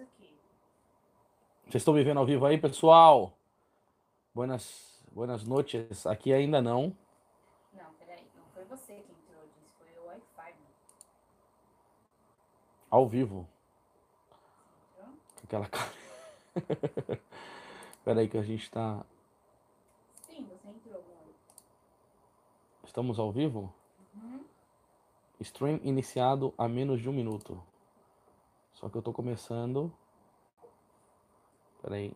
aqui. Vocês estão me vendo ao vivo aí, pessoal? Buenas, buenas noites. Aqui ainda não. Não, peraí. Não foi você que entrou, disse. Foi o Wi-Fi. Ao vivo. Entrou? Aquela cara. Espera aí que a gente tá. Sim, você entrou, amor. Estamos ao vivo? Uhum. Stream iniciado há menos de um minuto. Só que eu tô começando. Espera aí.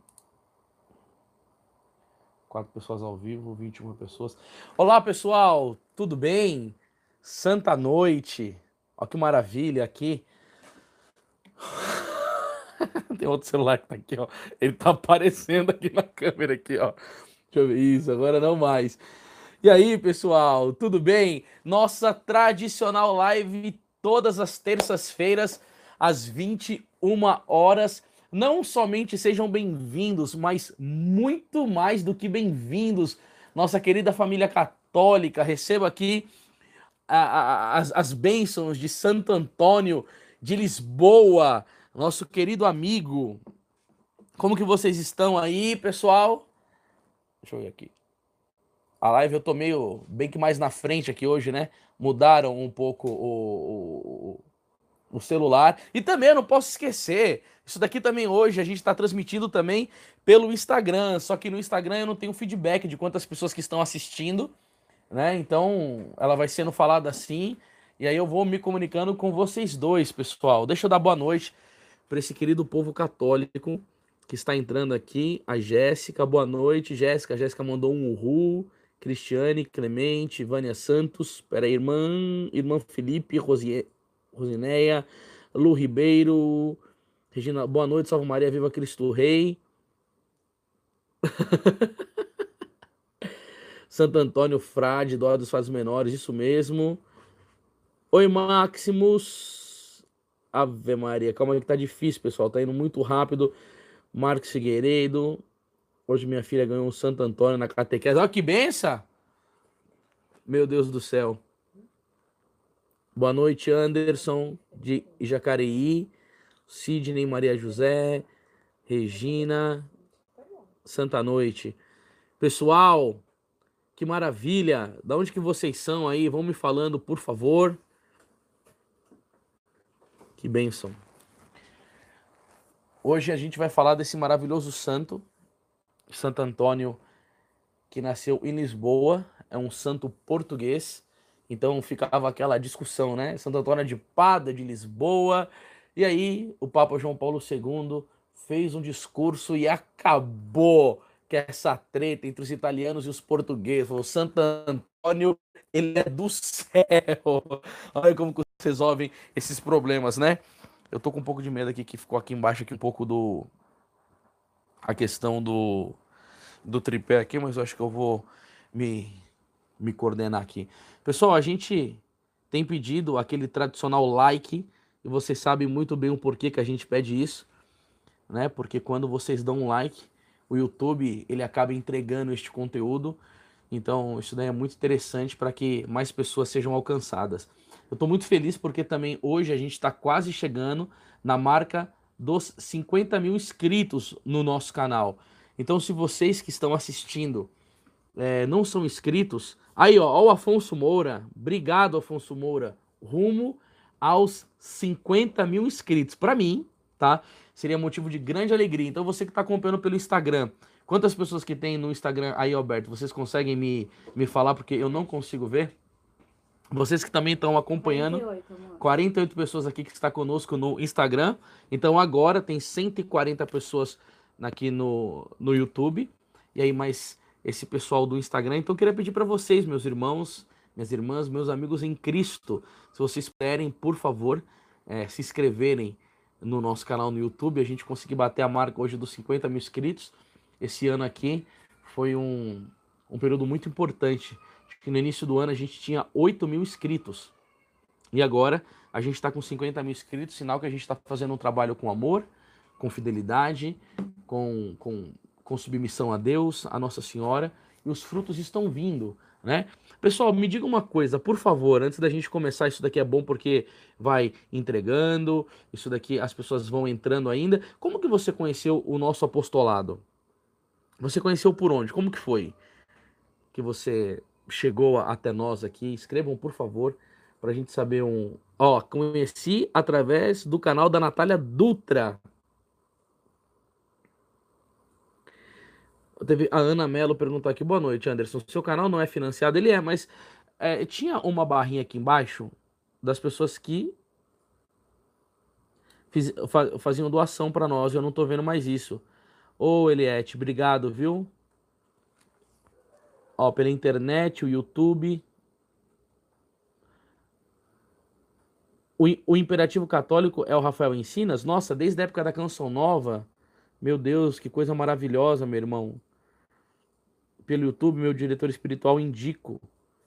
Quatro pessoas ao vivo, 21 pessoas. Olá, pessoal! Tudo bem? Santa noite. Olha que maravilha aqui. Tem outro celular que tá aqui, ó. Ele tá aparecendo aqui na câmera aqui, ó. Deixa eu ver isso, agora não mais. E aí, pessoal, tudo bem? Nossa tradicional live todas as terças-feiras às 21 horas. Não somente sejam bem-vindos, mas muito mais do que bem-vindos. Nossa querida família católica, receba aqui a- a- as, as bênçãos de Santo Antônio de Lisboa, nosso querido amigo. Como que vocês estão aí, pessoal? Deixa eu ver aqui. A live eu tô meio bem que mais na frente aqui hoje, né? Mudaram um pouco o, o, o celular. E também não posso esquecer, isso daqui também hoje a gente está transmitindo também pelo Instagram. Só que no Instagram eu não tenho feedback de quantas pessoas que estão assistindo, né? Então ela vai sendo falada assim. E aí eu vou me comunicando com vocês dois, pessoal. Deixa eu dar boa noite para esse querido povo católico que está entrando aqui. A Jéssica, boa noite, Jéssica. Jéssica mandou um uhul. Cristiane, Clemente, Vânia Santos, pera aí, irmã, irmã Felipe, Rosie, Rosineia, Lu Ribeiro, Regina, boa noite, salve Maria, viva Cristo Rei. Santo Antônio Frade, Dó dos Fados Menores, isso mesmo. Oi, Maximus. Ave Maria, calma aí que tá difícil, pessoal, tá indo muito rápido. Marcos Figueiredo, Hoje minha filha ganhou um Santo Antônio na catequese. Olha que benção! Meu Deus do céu. Boa noite, Anderson, de Jacareí. Sidney Maria José. Regina. Santa Noite. Pessoal, que maravilha. Da onde que vocês são aí? Vão me falando, por favor. Que bênção. Hoje a gente vai falar desse maravilhoso santo, Santo Antônio, que nasceu em Lisboa, é um santo português. Então ficava aquela discussão, né? Santo Antônio é de Pada, de Lisboa. E aí o Papa João Paulo II fez um discurso e acabou com essa treta entre os italianos e os portugueses. Falou, Santo Antônio, ele é do céu. Olha como que resolvem esses problemas, né? Eu tô com um pouco de medo aqui que ficou aqui embaixo aqui um pouco do a questão do, do tripé aqui, mas eu acho que eu vou me, me coordenar aqui. Pessoal, a gente tem pedido aquele tradicional like, e vocês sabem muito bem o porquê que a gente pede isso, né? Porque quando vocês dão um like, o YouTube ele acaba entregando este conteúdo. Então, isso daí é muito interessante para que mais pessoas sejam alcançadas. Eu estou muito feliz porque também hoje a gente está quase chegando na marca dos 50 mil inscritos no nosso canal. Então, se vocês que estão assistindo é, não são inscritos, aí ó, ó, o Afonso Moura, obrigado Afonso Moura, rumo aos 50 mil inscritos. Para mim, tá? Seria motivo de grande alegria. Então, você que está acompanhando pelo Instagram, quantas pessoas que tem no Instagram aí, Alberto, vocês conseguem me, me falar porque eu não consigo ver? Vocês que também estão acompanhando. 48, amor. 48 pessoas aqui que está conosco no Instagram. Então agora tem 140 pessoas aqui no, no YouTube. E aí mais esse pessoal do Instagram. Então eu queria pedir para vocês, meus irmãos, minhas irmãs, meus amigos em Cristo, se vocês puderem, por favor, eh, se inscreverem no nosso canal no YouTube. A gente conseguir bater a marca hoje dos 50 mil inscritos. Esse ano aqui foi um, um período muito importante. Acho que no início do ano a gente tinha 8 mil inscritos. E agora a gente está com 50 mil inscritos, sinal que a gente está fazendo um trabalho com amor, com fidelidade, com, com, com submissão a Deus, a Nossa Senhora, e os frutos estão vindo. né? Pessoal, me diga uma coisa, por favor, antes da gente começar, isso daqui é bom porque vai entregando, isso daqui as pessoas vão entrando ainda. Como que você conheceu o nosso apostolado? Você conheceu por onde? Como que foi que você chegou até nós aqui? Escrevam, por favor, para a gente saber um. Ó, conheci através do canal da Natália Dutra. Teve a Ana Mello perguntou aqui, boa noite, Anderson. Seu canal não é financiado? Ele é, mas é, tinha uma barrinha aqui embaixo das pessoas que fiz, faziam doação para nós. Eu não tô vendo mais isso. Ô, Eliette, obrigado, viu? Ó, pela internet, o YouTube. O, o imperativo católico é o Rafael Ensinas? Nossa, desde a época da Canção Nova. Meu Deus, que coisa maravilhosa, meu irmão. Pelo YouTube, meu diretor espiritual indico,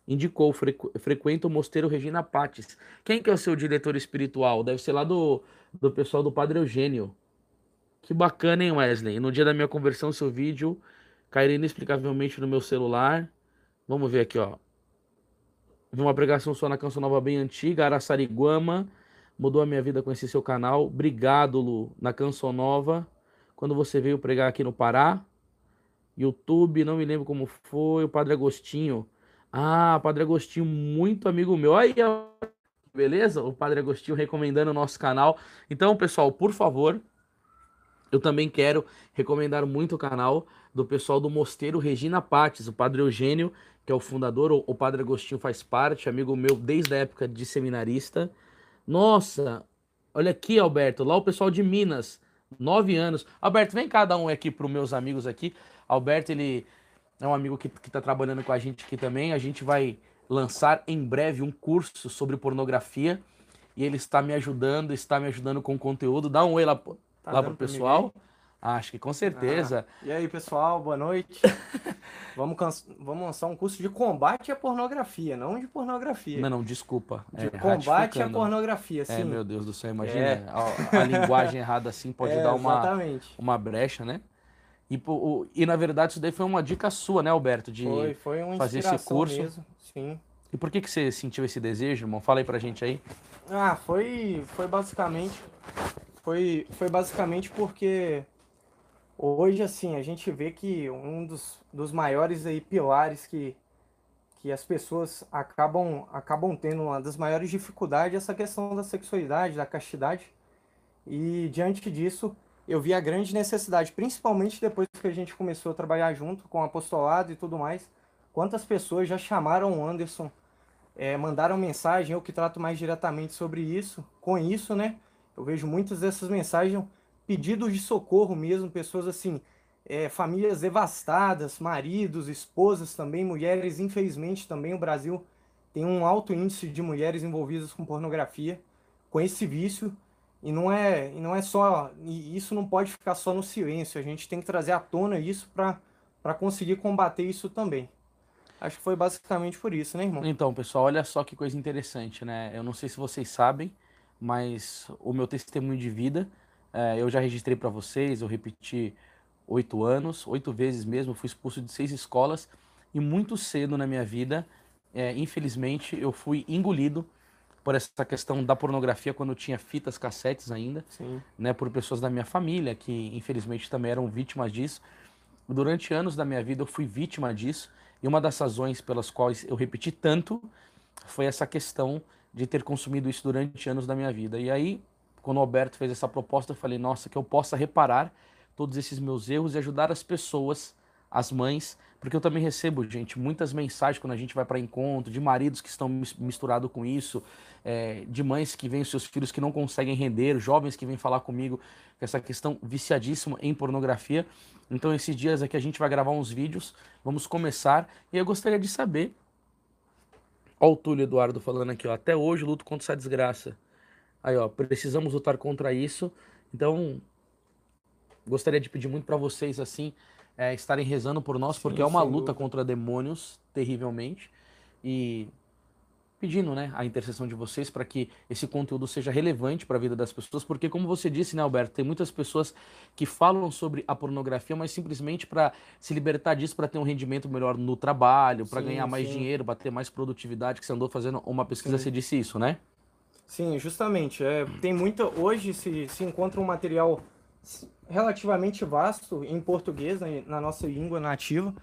indicou, frequ, frequenta o Mosteiro Regina Pates. Quem que é o seu diretor espiritual? Deve ser lá do, do pessoal do Padre Eugênio. Que bacana, hein, Wesley? No dia da minha conversão, seu vídeo cairia inexplicavelmente no meu celular. Vamos ver aqui, ó. Vi uma pregação sua na Canção Nova bem antiga, Araçariguama. Mudou a minha vida conhecer seu canal. Obrigado, Lu, na Canção Nova. Quando você veio pregar aqui no Pará. YouTube, não me lembro como foi. O Padre Agostinho. Ah, Padre Agostinho, muito amigo meu. Aí, beleza? O Padre Agostinho recomendando o nosso canal. Então, pessoal, por favor, eu também quero recomendar muito o canal do pessoal do Mosteiro Regina Pates, o Padre Eugênio, que é o fundador, o Padre Agostinho faz parte, amigo meu desde a época de seminarista. Nossa, olha aqui, Alberto, lá o pessoal de Minas, nove anos. Alberto, vem cada um aqui para os meus amigos aqui. Alberto, ele é um amigo que está trabalhando com a gente aqui também. A gente vai lançar em breve um curso sobre pornografia e ele está me ajudando, está me ajudando com conteúdo. Dá um oi lá, tá lá pro pessoal. Acho que com certeza. Ah, e aí, pessoal, boa noite. vamos, vamos lançar um curso de combate à pornografia, não de pornografia. Não, não, desculpa. De é, combate à pornografia, é, sim. É, meu Deus do céu, imagina. É. A, a, linguagem errada assim pode é, dar uma, uma brecha, né? E, o, e na verdade isso daí foi uma dica sua, né, Alberto? De foi, foi uma fazer esse curso. Mesmo, sim. E por que, que você sentiu esse desejo, irmão? Fala aí pra gente aí. Ah, foi, foi basicamente. Foi, foi basicamente porque hoje, assim, a gente vê que um dos, dos maiores aí pilares que, que as pessoas acabam, acabam tendo, uma das maiores dificuldades é essa questão da sexualidade, da castidade. E diante disso, eu vi a grande necessidade, principalmente depois que a gente começou a trabalhar junto com o apostolado e tudo mais. Quantas pessoas já chamaram o Anderson, é, mandaram mensagem, eu que trato mais diretamente sobre isso, com isso, né? Eu vejo muitas dessas mensagens, pedidos de socorro mesmo, pessoas assim, é, famílias devastadas, maridos, esposas também, mulheres, infelizmente também o Brasil tem um alto índice de mulheres envolvidas com pornografia, com esse vício. E não é, e não é só. Isso não pode ficar só no silêncio. A gente tem que trazer à tona isso para conseguir combater isso também. Acho que foi basicamente por isso, né, irmão? Então, pessoal, olha só que coisa interessante, né? Eu não sei se vocês sabem, mas o meu testemunho de vida, é, eu já registrei para vocês, eu repeti oito anos, oito vezes mesmo, fui expulso de seis escolas e muito cedo na minha vida, é, infelizmente, eu fui engolido por essa questão da pornografia quando eu tinha fitas cassetes ainda, Sim. né, por pessoas da minha família que infelizmente também eram vítimas disso. Durante anos da minha vida eu fui vítima disso e uma das razões pelas quais eu repeti tanto foi essa questão de ter consumido isso durante anos da minha vida. E aí, quando o Alberto fez essa proposta, eu falei: "Nossa, que eu possa reparar todos esses meus erros e ajudar as pessoas as mães, porque eu também recebo, gente, muitas mensagens quando a gente vai para encontro, de maridos que estão misturados com isso, é, de mães que veem seus filhos que não conseguem render, jovens que vêm falar comigo com essa questão viciadíssima em pornografia. Então, esses dias aqui a gente vai gravar uns vídeos, vamos começar, e eu gostaria de saber. Olha o Túlio Eduardo falando aqui, ó, até hoje luto contra essa desgraça. Aí, ó, precisamos lutar contra isso. Então, gostaria de pedir muito para vocês, assim, é, estarem rezando por nós, porque sim, é uma luta contra demônios, terrivelmente. E pedindo, né, a intercessão de vocês para que esse conteúdo seja relevante para a vida das pessoas, porque como você disse, né, Alberto, tem muitas pessoas que falam sobre a pornografia, mas simplesmente para se libertar disso, para ter um rendimento melhor no trabalho, para ganhar mais sim. dinheiro, para ter mais produtividade, que você andou fazendo uma pesquisa, sim. você disse isso, né? Sim, justamente. É, tem muita. Hoje se, se encontra um material relativamente vasto em português, na, na nossa língua nativa.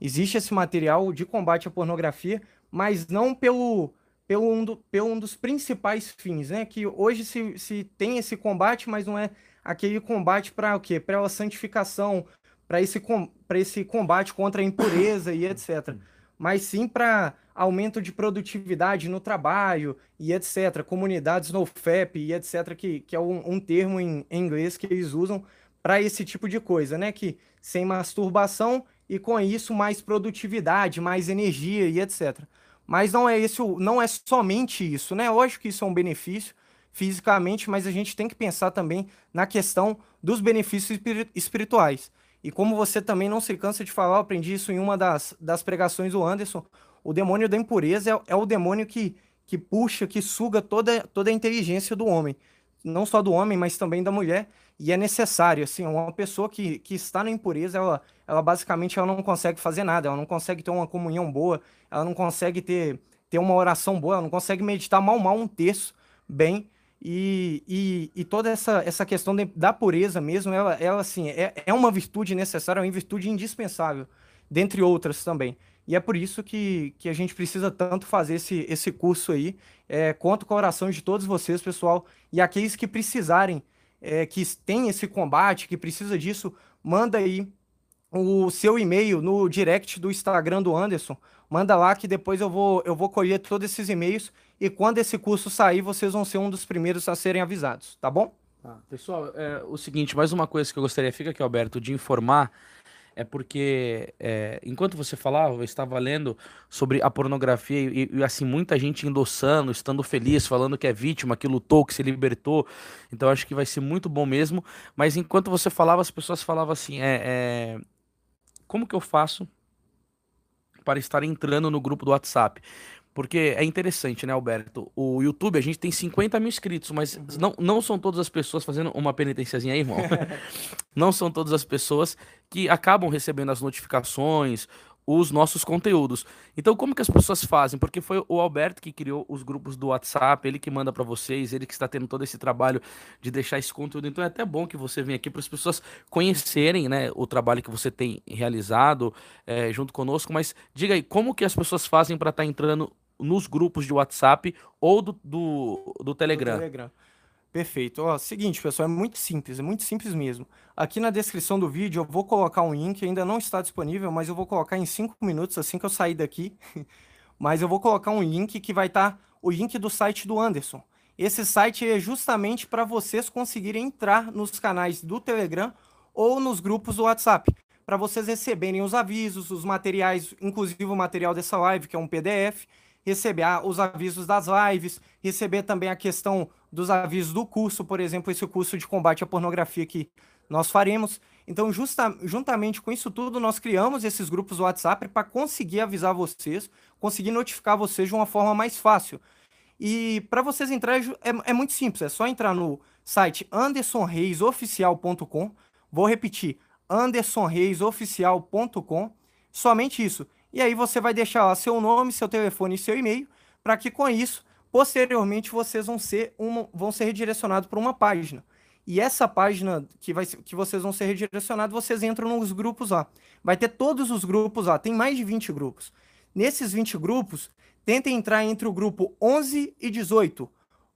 Existe esse material de combate à pornografia, mas não pelo, pelo, um, do, pelo um dos principais fins, né? Que hoje se, se tem esse combate, mas não é aquele combate para o quê? Para a santificação, para esse, esse combate contra a impureza e etc. Mas sim para aumento de produtividade no trabalho e etc. Comunidades no FEP e etc. Que, que é um, um termo em, em inglês que eles usam para esse tipo de coisa, né? Que sem masturbação e com isso mais produtividade, mais energia e etc. Mas não é esse, não é somente isso, né? Lógico que isso é um benefício fisicamente, mas a gente tem que pensar também na questão dos benefícios espirituais. E como você também não se cansa de falar, eu aprendi isso em uma das, das pregações do Anderson, o demônio da impureza é, é o demônio que, que puxa, que suga toda, toda a inteligência do homem. Não só do homem, mas também da mulher. E é necessário, assim, uma pessoa que, que está na impureza, ela, ela basicamente ela não consegue fazer nada, ela não consegue ter uma comunhão boa, ela não consegue ter, ter uma oração boa, ela não consegue meditar mal mal um terço bem. E, e, e toda essa, essa questão de, da pureza mesmo, ela, ela assim, é, é uma virtude necessária, é uma virtude indispensável, dentre outras também. E é por isso que, que a gente precisa tanto fazer esse, esse curso aí. É, conto com a oração de todos vocês, pessoal. E aqueles que precisarem, é, que tem esse combate, que precisa disso, manda aí o seu e-mail no direct do Instagram do Anderson. Manda lá que depois eu vou, eu vou colher todos esses e-mails. E quando esse curso sair, vocês vão ser um dos primeiros a serem avisados, tá bom? Ah, pessoal, é o seguinte, mais uma coisa que eu gostaria, fica aqui, Alberto, de informar é porque é, enquanto você falava, eu estava lendo sobre a pornografia e, e, assim muita gente endossando, estando feliz, falando que é vítima, que lutou, que se libertou. Então acho que vai ser muito bom mesmo. Mas enquanto você falava, as pessoas falavam assim: é, é como que eu faço para estar entrando no grupo do WhatsApp? Porque é interessante, né, Alberto? O YouTube, a gente tem 50 mil inscritos, mas uhum. não, não são todas as pessoas fazendo uma penitenciazinha aí, irmão. não são todas as pessoas que acabam recebendo as notificações, os nossos conteúdos. Então, como que as pessoas fazem? Porque foi o Alberto que criou os grupos do WhatsApp, ele que manda para vocês, ele que está tendo todo esse trabalho de deixar esse conteúdo. Então, é até bom que você venha aqui para as pessoas conhecerem, né, o trabalho que você tem realizado é, junto conosco. Mas diga aí, como que as pessoas fazem para estar tá entrando nos grupos de WhatsApp ou do, do, do Telegram. Do Telegram. Perfeito. Ó, seguinte, pessoal, é muito simples, é muito simples mesmo. Aqui na descrição do vídeo eu vou colocar um link, ainda não está disponível, mas eu vou colocar em 5 minutos assim que eu sair daqui. mas eu vou colocar um link que vai estar tá, o link do site do Anderson. Esse site é justamente para vocês conseguirem entrar nos canais do Telegram ou nos grupos do WhatsApp, para vocês receberem os avisos, os materiais, inclusive o material dessa live, que é um PDF, receber os avisos das lives, receber também a questão dos avisos do curso, por exemplo, esse curso de combate à pornografia que nós faremos. Então, justa, juntamente com isso tudo, nós criamos esses grupos WhatsApp para conseguir avisar vocês, conseguir notificar vocês de uma forma mais fácil. E para vocês entrarem, é, é, muito simples, é só entrar no site andersonreisoficial.com. Vou repetir, andersonreisoficial.com. Somente isso. E aí você vai deixar lá seu nome, seu telefone e seu e-mail, para que com isso, posteriormente, vocês vão ser, uma, vão ser redirecionados para uma página. E essa página que, vai, que vocês vão ser redirecionados, vocês entram nos grupos lá. Vai ter todos os grupos lá, tem mais de 20 grupos. Nesses 20 grupos, tentem entrar entre o grupo 11 e 18.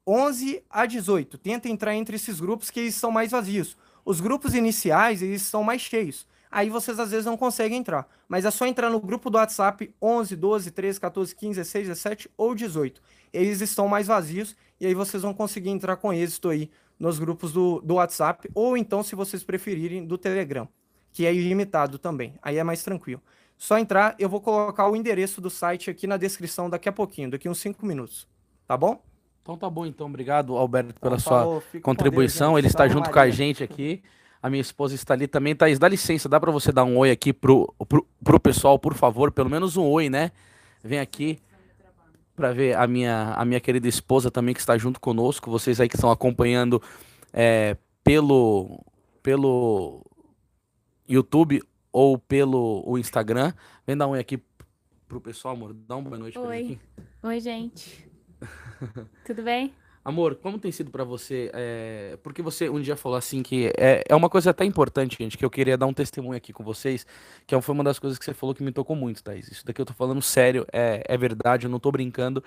11 a 18. Tentem entrar entre esses grupos que eles são mais vazios. Os grupos iniciais, eles são mais cheios aí vocês às vezes não conseguem entrar. Mas é só entrar no grupo do WhatsApp 11, 12, 13, 14, 15, 16, 17 ou 18. Eles estão mais vazios e aí vocês vão conseguir entrar com êxito aí nos grupos do, do WhatsApp ou então, se vocês preferirem, do Telegram, que é ilimitado também. Aí é mais tranquilo. Só entrar, eu vou colocar o endereço do site aqui na descrição daqui a pouquinho, daqui uns 5 minutos. Tá bom? Então tá bom, então. Obrigado, Alberto, pela então, sua falou, contribuição. Deus, Ele está junto com a gente aqui. A minha esposa está ali também. Thaís, dá licença, dá para você dar um oi aqui pro, pro, pro pessoal, por favor? Pelo menos um oi, né? Vem aqui. para ver a minha, a minha querida esposa também que está junto conosco, vocês aí que estão acompanhando é, pelo, pelo YouTube ou pelo o Instagram. Vem dar um oi aqui pro pessoal, amor. Dá uma boa noite pra Oi. Oi, gente. Tudo bem? Amor, como tem sido pra você? é, Porque você um dia falou assim que é, é uma coisa até importante, gente, que eu queria dar um testemunho aqui com vocês, que foi uma das coisas que você falou que me tocou muito, Thaís. Isso daqui eu tô falando sério, é, é verdade, eu não tô brincando.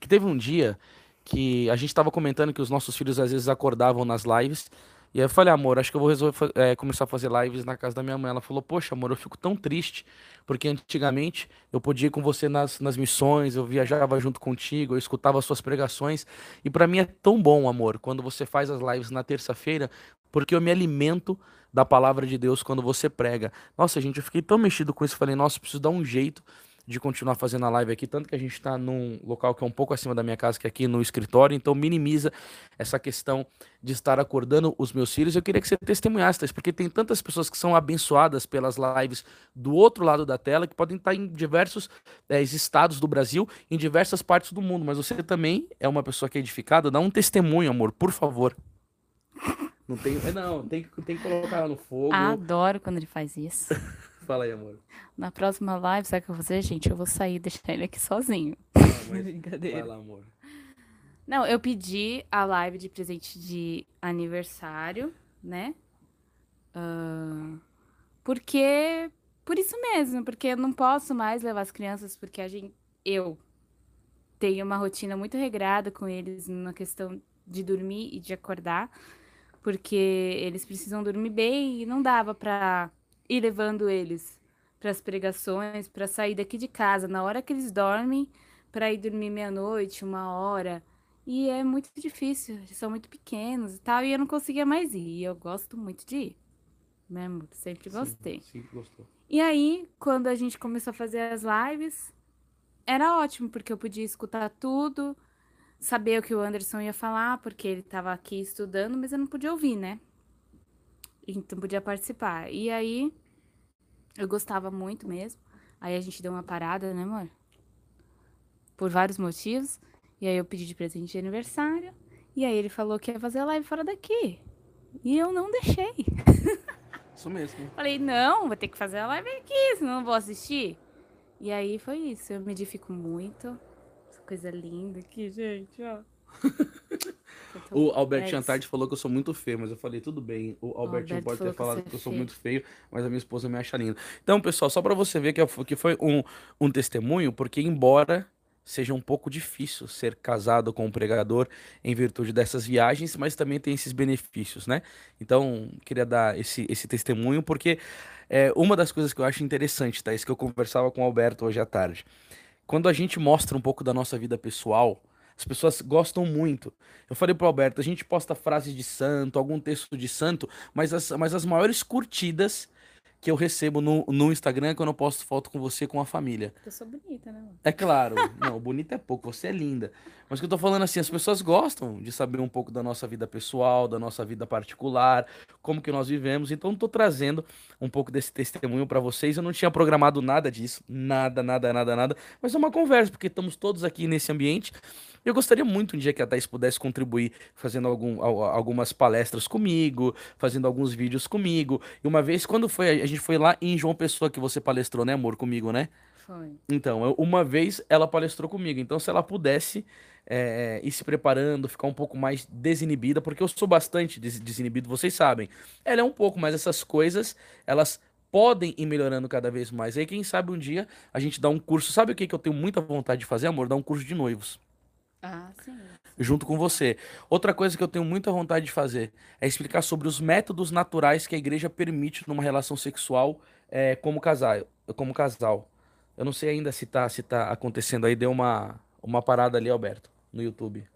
Que teve um dia que a gente tava comentando que os nossos filhos às vezes acordavam nas lives. E aí eu falei, amor, acho que eu vou resolver é, começar a fazer lives na casa da minha mãe. Ela falou, poxa, amor, eu fico tão triste, porque antigamente eu podia ir com você nas, nas missões, eu viajava junto contigo, eu escutava as suas pregações. E pra mim é tão bom, amor, quando você faz as lives na terça-feira, porque eu me alimento da palavra de Deus quando você prega. Nossa, gente, eu fiquei tão mexido com isso, falei, nossa, preciso dar um jeito de continuar fazendo a live aqui, tanto que a gente tá num local que é um pouco acima da minha casa, que é aqui no escritório, então minimiza essa questão de estar acordando os meus filhos. Eu queria que você testemunhasse, porque tem tantas pessoas que são abençoadas pelas lives do outro lado da tela, que podem estar em diversos eh, estados do Brasil, em diversas partes do mundo, mas você também é uma pessoa que é edificada. Dá um testemunho, amor, por favor. Não tem, é, não, tem, que- tem que colocar ela no fogo. Adoro quando ele faz isso. Fala aí, amor. Na próxima live, sabe o que eu vou fazer, gente? Eu vou sair e deixar ele aqui sozinho. Não, mas vai Brincadeira. lá, amor. Não, eu pedi a live de presente de aniversário, né? Ah, porque. Por isso mesmo, porque eu não posso mais levar as crianças, porque a gente. Eu tenho uma rotina muito regrada com eles na questão de dormir e de acordar, porque eles precisam dormir bem e não dava pra ir levando eles para as pregações, pra sair daqui de casa na hora que eles dormem, pra ir dormir meia-noite, uma hora. E é muito difícil, eles são muito pequenos e tal, e eu não conseguia mais ir. E eu gosto muito de ir, né, amor? Sempre gostei. Sim, sim, gostou. E aí, quando a gente começou a fazer as lives, era ótimo, porque eu podia escutar tudo, saber o que o Anderson ia falar, porque ele estava aqui estudando, mas eu não podia ouvir, né? Então podia participar. E aí, eu gostava muito mesmo. Aí a gente deu uma parada, né, amor? Por vários motivos. E aí eu pedi de presente de aniversário. E aí ele falou que ia fazer a live fora daqui. E eu não deixei. Isso mesmo. Falei, não, vou ter que fazer a live aqui, senão não vou assistir. E aí foi isso, eu me edifico muito. Essa coisa linda aqui, gente, ó. Tô tão- O Albert É Chantardi falou que eu sou muito feio, mas eu falei, tudo bem. O Albert não Alberto pode ter que falado você que eu é sou feio. muito feio, mas a minha esposa me acha lindo. Então, pessoal, só pra você ver que, eu- que foi um, um testemunho, porque embora seja um pouco difícil ser casado com um pregador em virtude dessas viagens, mas também tem esses benefícios, né? Então, queria dar esse, esse testemunho, porque é, uma das coisas que eu acho interessante, tá? Isso que eu conversava com o Alberto hoje à tarde. Quando a gente mostra um pouco da nossa vida pessoal, as pessoas gostam muito. Eu falei pro Alberto, a gente posta frases de santo, algum texto de santo, mas as, mas as maiores curtidas que eu recebo no, no Instagram é quando eu posto foto com você com a família. Eu sou bonita, né? É claro, não, bonita é pouco, você é linda. Mas o que eu tô falando assim, as pessoas gostam de saber um pouco da nossa vida pessoal, da nossa vida particular, como que nós vivemos. Então, tô trazendo um pouco desse testemunho pra vocês. Eu não tinha programado nada disso, nada, nada, nada, nada. Mas é uma conversa, porque estamos todos aqui nesse ambiente. Eu gostaria muito um dia que a Thais pudesse contribuir fazendo algum, al- algumas palestras comigo, fazendo alguns vídeos comigo. E uma vez, quando foi, a gente foi lá em João Pessoa que você palestrou, né, amor, comigo, né? Foi. Então, uma vez ela palestrou comigo. Então, se ela pudesse é, ir se preparando, ficar um pouco mais desinibida, porque eu sou bastante des- desinibido, vocês sabem. Ela é um pouco, mas essas coisas, elas podem ir melhorando cada vez mais. Aí, quem sabe um dia a gente dá um curso. Sabe o que, que eu tenho muita vontade de fazer, amor? Dar um curso de noivos. Ah, sim. Junto com você. Outra coisa que eu tenho muita vontade de fazer é explicar sobre os métodos naturais que a igreja permite numa relação sexual é, como casal. Como casal. Eu não sei ainda se tá, se tá acontecendo aí, deu uma, uma parada ali, Alberto, no YouTube.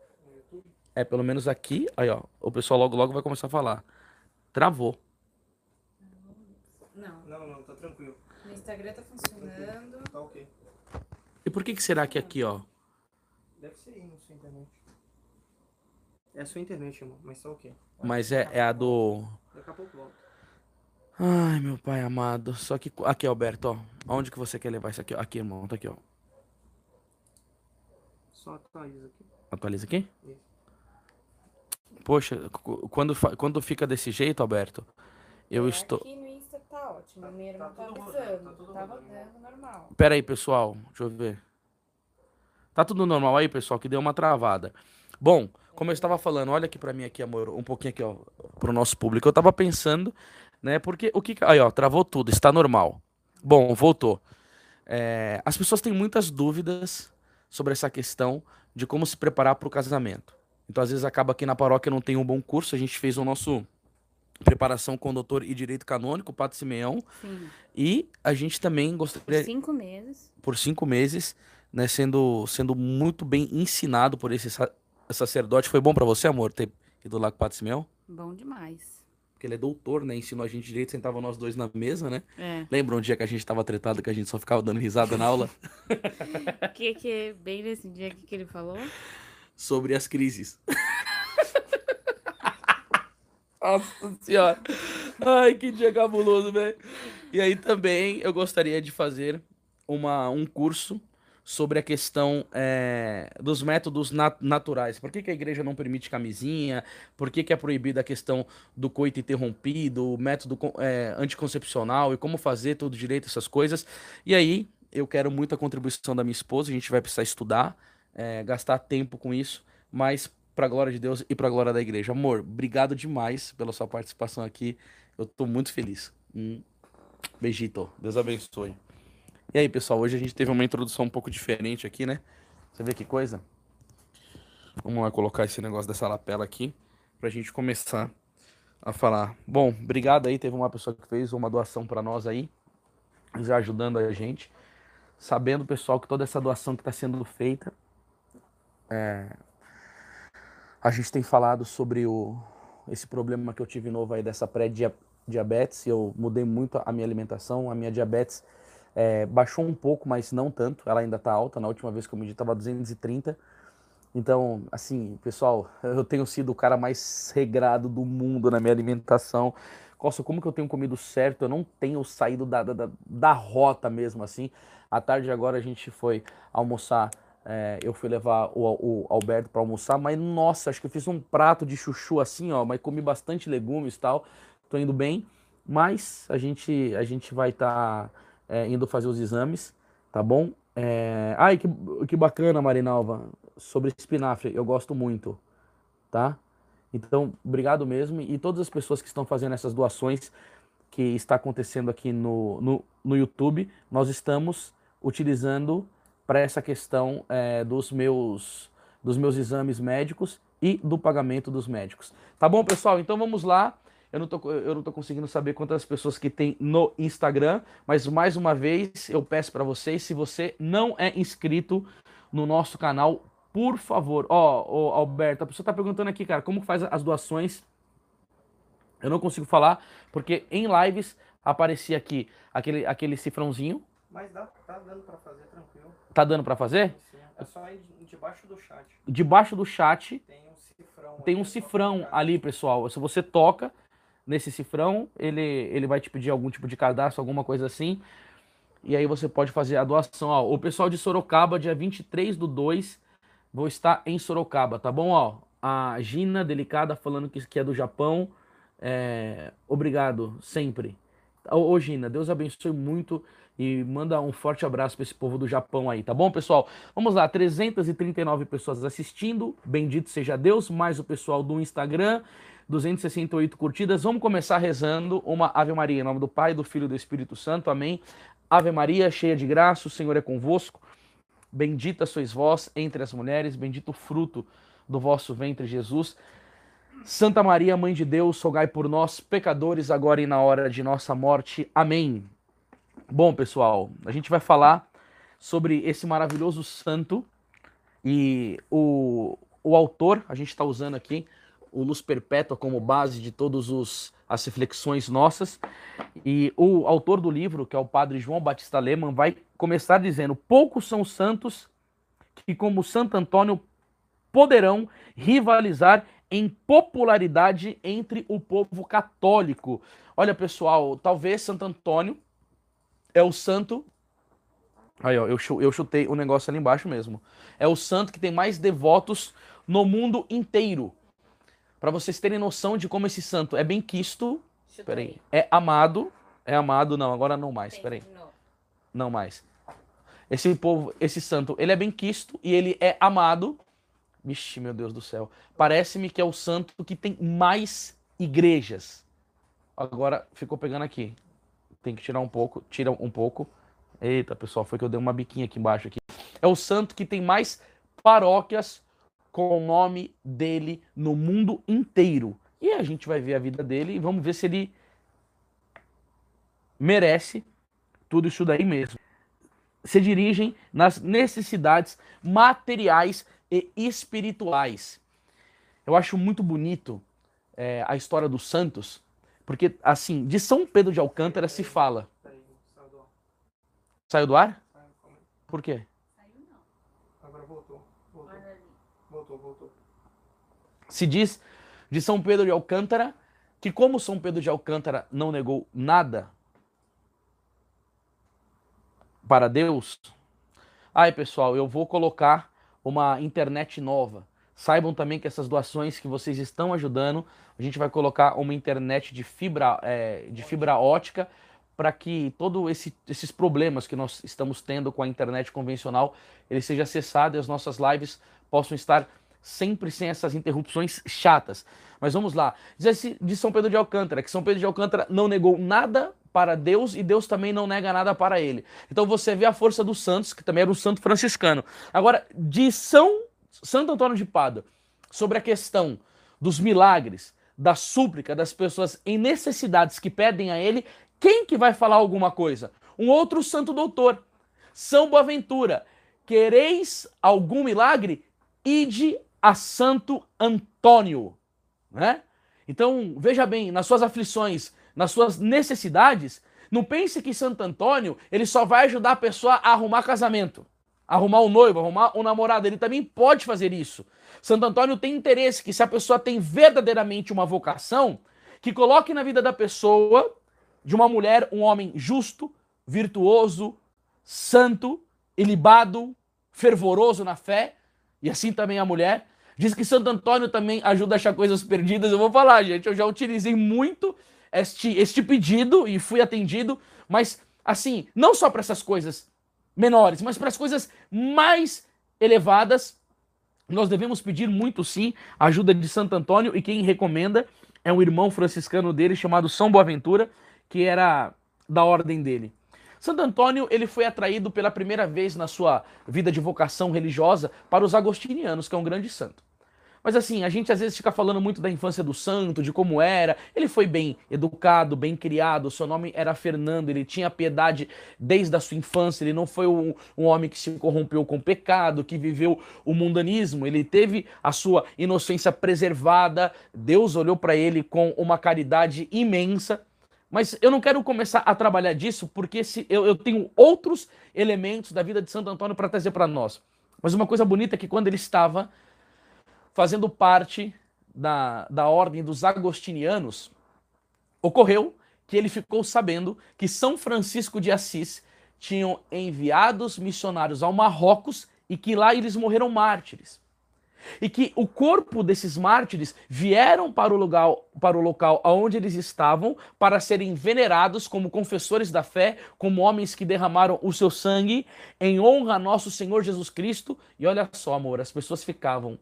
É, pelo menos aqui, aí ó, o pessoal logo logo vai começar a falar. Travou. Não, Não, não, tá tranquilo. no Instagram tá funcionando. Tá ok. E por que que será que aqui, ó? Deve ser aí na sua internet. É a sua internet, irmão, mas tá ok. Mas é, é a do. Daqui a pouco volta. Ai, meu pai amado. Só que. Aqui, Alberto, ó. Aonde que você quer levar isso aqui? ó? Aqui, irmão, tá aqui, ó. Só atualiza aqui. Atualiza aqui? Isso. Poxa, quando, quando fica desse jeito, Alberto, eu estou. Aqui no Insta tá ótimo. O meu tá tá tudo avisando. tá tudo Tá rodando normal. Pera aí, pessoal. Deixa eu ver. Tá tudo normal aí, pessoal, que deu uma travada. Bom, como eu estava falando, olha aqui pra mim aqui, amor, um pouquinho aqui, ó, pro nosso público. Eu tava pensando, né, porque o que... Aí, ó, travou tudo, está normal. Bom, voltou. É, as pessoas têm muitas dúvidas sobre essa questão de como se preparar para o casamento. Então, às vezes, acaba que na paróquia não tem um bom curso. A gente fez o nosso preparação com o doutor e direito canônico, o Padre Simeão, Sim. e a gente também Por gostaria cinco meses. por cinco meses, né, sendo, sendo muito bem ensinado por esse sacerdote. Foi bom pra você, amor, ter ido lá com o Padre Simeão? Bom demais. Porque ele é doutor, né? Ensinou a gente direito, sentava nós dois na mesa, né? É. Lembra um dia que a gente tava tretado, que a gente só ficava dando risada na aula? que que bem nesse dia que, que ele falou? Sobre as crises. Nossa senhora. Ai, que dia cabuloso, velho. E aí também eu gostaria de fazer uma, um curso sobre a questão eh, dos métodos nat- naturais. Por que, que a igreja não permite camisinha? Por que, que é proibida a questão do coito interrompido, o método eh, anticoncepcional e como fazer todo direito, essas coisas. E aí eu quero muito a contribuição da minha esposa, a gente vai precisar estudar, eh, gastar tempo com isso, mas para glória de Deus e para glória da igreja. Amor, obrigado demais pela sua participação aqui. Eu tô muito feliz. Beijito. Deus abençoe. E aí, pessoal, hoje a gente teve uma introdução um pouco diferente aqui, né? Você vê que coisa? Vamos lá colocar esse negócio dessa lapela aqui pra gente começar a falar. Bom, obrigado aí. Teve uma pessoa que fez uma doação para nós aí, já ajudando a gente. Sabendo, pessoal, que toda essa doação que está sendo feita, é, a gente tem falado sobre o, esse problema que eu tive novo aí dessa pré-diabetes. Eu mudei muito a minha alimentação, a minha diabetes é, baixou um pouco, mas não tanto. Ela ainda está alta. Na última vez que eu medi estava 230. Então, assim, pessoal, eu tenho sido o cara mais regrado do mundo na minha alimentação. Nossa, como que eu tenho comido certo? Eu não tenho saído da, da, da, rota mesmo, assim. À tarde agora a gente foi almoçar. é, eu fui levar o, o Alberto para almoçar, mas nossa, acho que eu fiz um prato de chuchu assim, ó, mas comi bastante legumes e tal. Tô indo bem, mas a gente a gente vai estar indo fazer os exames, tá bom? É, Ai, que, que bacana, Marinalva, sobre espinafre, eu gosto muito, tá? Então, obrigado mesmo. E todas as pessoas que estão fazendo essas doações que está acontecendo aqui no, no, no YouTube, nós estamos utilizando para essa questão é, dos, meus, dos meus exames médicos e do pagamento dos médicos. Tá bom, pessoal? Então vamos lá. Eu não, tô, eu não tô conseguindo saber quantas pessoas que tem no Instagram, mas mais uma vez eu peço para vocês, se você não é inscrito no nosso canal, por favor. Ó, oh, Alberto, a pessoa tá perguntando aqui, cara, como faz as doações? Eu não consigo falar, porque em lives aparecia aqui aquele, aquele cifrãozinho. Mas dá, tá dando pra fazer tranquilo. Tá dando para fazer? Sim, é só ir debaixo do chat. Debaixo do chat Tem um cifrão. tem um cifrão ali, pessoal. Se você toca nesse cifrão, ele, ele vai te pedir algum tipo de cadastro, alguma coisa assim. E aí você pode fazer a doação. Ó, o pessoal de Sorocaba, dia 23 do 2, vou estar em Sorocaba, tá bom? Ó, a Gina Delicada falando que, que é do Japão. É, obrigado, sempre. Ô, ô, Gina, Deus abençoe muito e manda um forte abraço para esse povo do Japão aí, tá bom, pessoal? Vamos lá, 339 pessoas assistindo, bendito seja Deus, mais o pessoal do Instagram, 268 curtidas. Vamos começar rezando uma Ave Maria, em nome do Pai, do Filho e do Espírito Santo, amém. Ave Maria, cheia de graça, o Senhor é convosco. Bendita sois vós entre as mulheres, bendito o fruto do vosso ventre, Jesus. Santa Maria, Mãe de Deus, rogai por nós, pecadores, agora e na hora de nossa morte. Amém. Bom, pessoal, a gente vai falar sobre esse maravilhoso santo e o, o autor, a gente está usando aqui o Luz Perpétua como base de todas as reflexões nossas. E o autor do livro, que é o padre João Batista Lehmann, vai começar dizendo: Poucos são os santos que, como Santo Antônio, poderão rivalizar em popularidade entre o povo católico. Olha, pessoal, talvez Santo Antônio é o santo Aí, ó, eu, eu chutei o negócio ali embaixo mesmo. É o santo que tem mais devotos no mundo inteiro. Pra vocês terem noção de como esse santo é bem quisto. Peraí. aí. É amado. É amado, não, agora não mais. Peraí. Não mais. Esse povo, esse santo, ele é bem quisto e ele é amado. Vixe, meu Deus do céu. Parece-me que é o santo que tem mais igrejas. Agora ficou pegando aqui. Tem que tirar um pouco. Tira um pouco. Eita, pessoal, foi que eu dei uma biquinha aqui embaixo aqui. É o santo que tem mais paróquias com o nome dele no mundo inteiro. E a gente vai ver a vida dele e vamos ver se ele merece tudo isso daí mesmo. Se dirigem nas necessidades materiais e espirituais. Eu acho muito bonito é, a história dos santos, porque, assim, de São Pedro de Alcântara se fala. Saiu do- ar? aí. Por quê? Saiu não. Agora voltou. Voltou, Olha ali. Voltou, voltou. Se diz de São Pedro de Alcântara que, como São Pedro de Alcântara não negou nada para Deus. Ai, pessoal, eu vou colocar uma internet nova. Saibam também que essas doações que vocês estão ajudando, a gente vai colocar uma internet de fibra, é, de fibra ótica para que todos esse, esses problemas que nós estamos tendo com a internet convencional, ele seja acessado e as nossas lives possam estar sempre sem essas interrupções chatas. Mas vamos lá. Diz de São Pedro de Alcântara, que São Pedro de Alcântara não negou nada para Deus e Deus também não nega nada para ele. Então você vê a força dos santos, que também era um santo franciscano. Agora, de São Santo Antônio de Pádua, sobre a questão dos milagres, da súplica das pessoas em necessidades que pedem a ele, quem que vai falar alguma coisa? Um outro santo doutor, São Boaventura. Quereis algum milagre? Ide a Santo Antônio, né? Então, veja bem, nas suas aflições, nas suas necessidades, não pense que Santo Antônio, ele só vai ajudar a pessoa a arrumar casamento, arrumar um noivo, arrumar um namorado, ele também pode fazer isso. Santo Antônio tem interesse que se a pessoa tem verdadeiramente uma vocação, que coloque na vida da pessoa, de uma mulher, um homem justo, virtuoso, santo, ilibado, fervoroso na fé, e assim também a mulher. Diz que Santo Antônio também ajuda a achar coisas perdidas. Eu vou falar, gente, eu já utilizei muito este, este pedido e fui atendido, mas assim, não só para essas coisas menores, mas para as coisas mais elevadas, nós devemos pedir muito sim a ajuda de Santo Antônio e quem recomenda é um irmão franciscano dele chamado São Boaventura, que era da ordem dele. Santo Antônio ele foi atraído pela primeira vez na sua vida de vocação religiosa para os agostinianos, que é um grande santo. Mas assim, a gente às vezes fica falando muito da infância do santo, de como era. Ele foi bem educado, bem criado, seu nome era Fernando, ele tinha piedade desde a sua infância, ele não foi um, um homem que se corrompeu com pecado, que viveu o mundanismo, ele teve a sua inocência preservada, Deus olhou para ele com uma caridade imensa. Mas eu não quero começar a trabalhar disso porque se, eu, eu tenho outros elementos da vida de Santo Antônio para trazer para nós. Mas uma coisa bonita é que quando ele estava fazendo parte da, da ordem dos agostinianos, ocorreu que ele ficou sabendo que São Francisco de Assis tinham enviados missionários ao Marrocos e que lá eles morreram mártires. E que o corpo desses mártires vieram para o lugar, para o local onde eles estavam para serem venerados como confessores da fé, como homens que derramaram o seu sangue em honra a nosso Senhor Jesus Cristo. E olha só, amor, as pessoas ficavam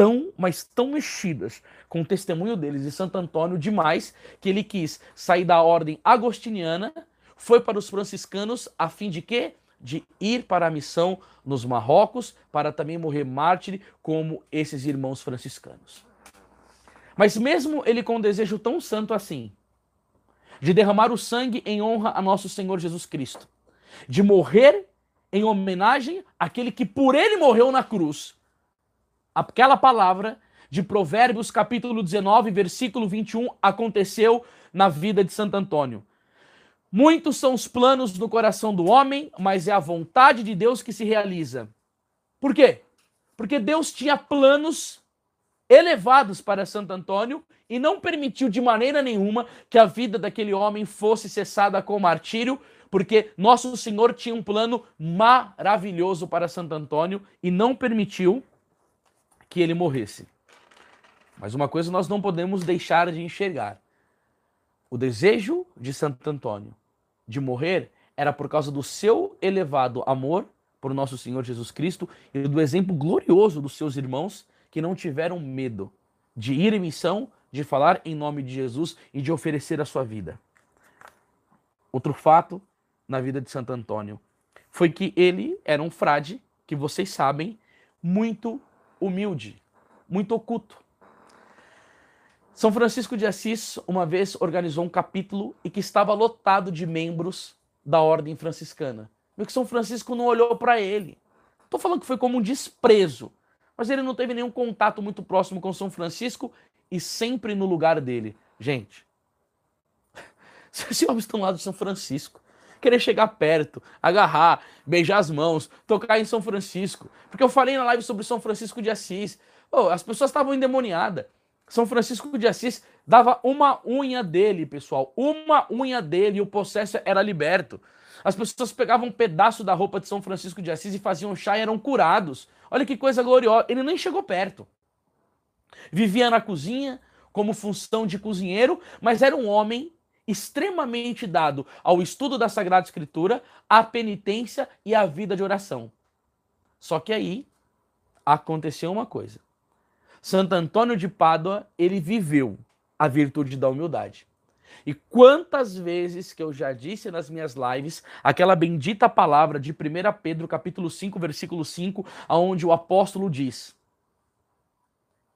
tão, mas tão mexidas com o testemunho deles de Santo Antônio demais que ele quis sair da ordem agostiniana, foi para os franciscanos a fim de quê? De ir para a missão nos Marrocos para também morrer mártir como esses irmãos franciscanos. Mas mesmo ele com um desejo tão santo assim, de derramar o sangue em honra a nosso Senhor Jesus Cristo, de morrer em homenagem àquele que por ele morreu na cruz, aquela palavra de Provérbios capítulo 19, versículo 21 aconteceu na vida de Santo Antônio. Muitos são os planos no coração do homem, mas é a vontade de Deus que se realiza. Por quê? Porque Deus tinha planos elevados para Santo Antônio e não permitiu de maneira nenhuma que a vida daquele homem fosse cessada com martírio, porque nosso Senhor tinha um plano maravilhoso para Santo Antônio e não permitiu que ele morresse. Mas uma coisa nós não podemos deixar de enxergar: o desejo de Santo Antônio de morrer era por causa do seu elevado amor por nosso Senhor Jesus Cristo e do exemplo glorioso dos seus irmãos que não tiveram medo de ir em missão, de falar em nome de Jesus e de oferecer a sua vida. Outro fato na vida de Santo Antônio foi que ele era um frade, que vocês sabem, muito humilde, muito oculto. São Francisco de Assis uma vez organizou um capítulo e que estava lotado de membros da ordem franciscana. Meio que São Francisco não olhou para ele. Estou falando que foi como um desprezo, mas ele não teve nenhum contato muito próximo com São Francisco e sempre no lugar dele. Gente, se homens estão lá do São Francisco, querer chegar perto, agarrar, beijar as mãos, tocar em São Francisco. Porque eu falei na live sobre São Francisco de Assis. Oh, as pessoas estavam endemoniadas. São Francisco de Assis dava uma unha dele, pessoal. Uma unha dele e o processo era liberto. As pessoas pegavam um pedaço da roupa de São Francisco de Assis e faziam chá e eram curados. Olha que coisa gloriosa. Ele nem chegou perto. Vivia na cozinha como função de cozinheiro, mas era um homem extremamente dado ao estudo da Sagrada Escritura, à penitência e à vida de oração. Só que aí aconteceu uma coisa. Santo Antônio de Pádua, ele viveu a virtude da humildade. E quantas vezes que eu já disse nas minhas lives aquela bendita palavra de 1 Pedro capítulo 5, versículo 5, aonde o apóstolo diz: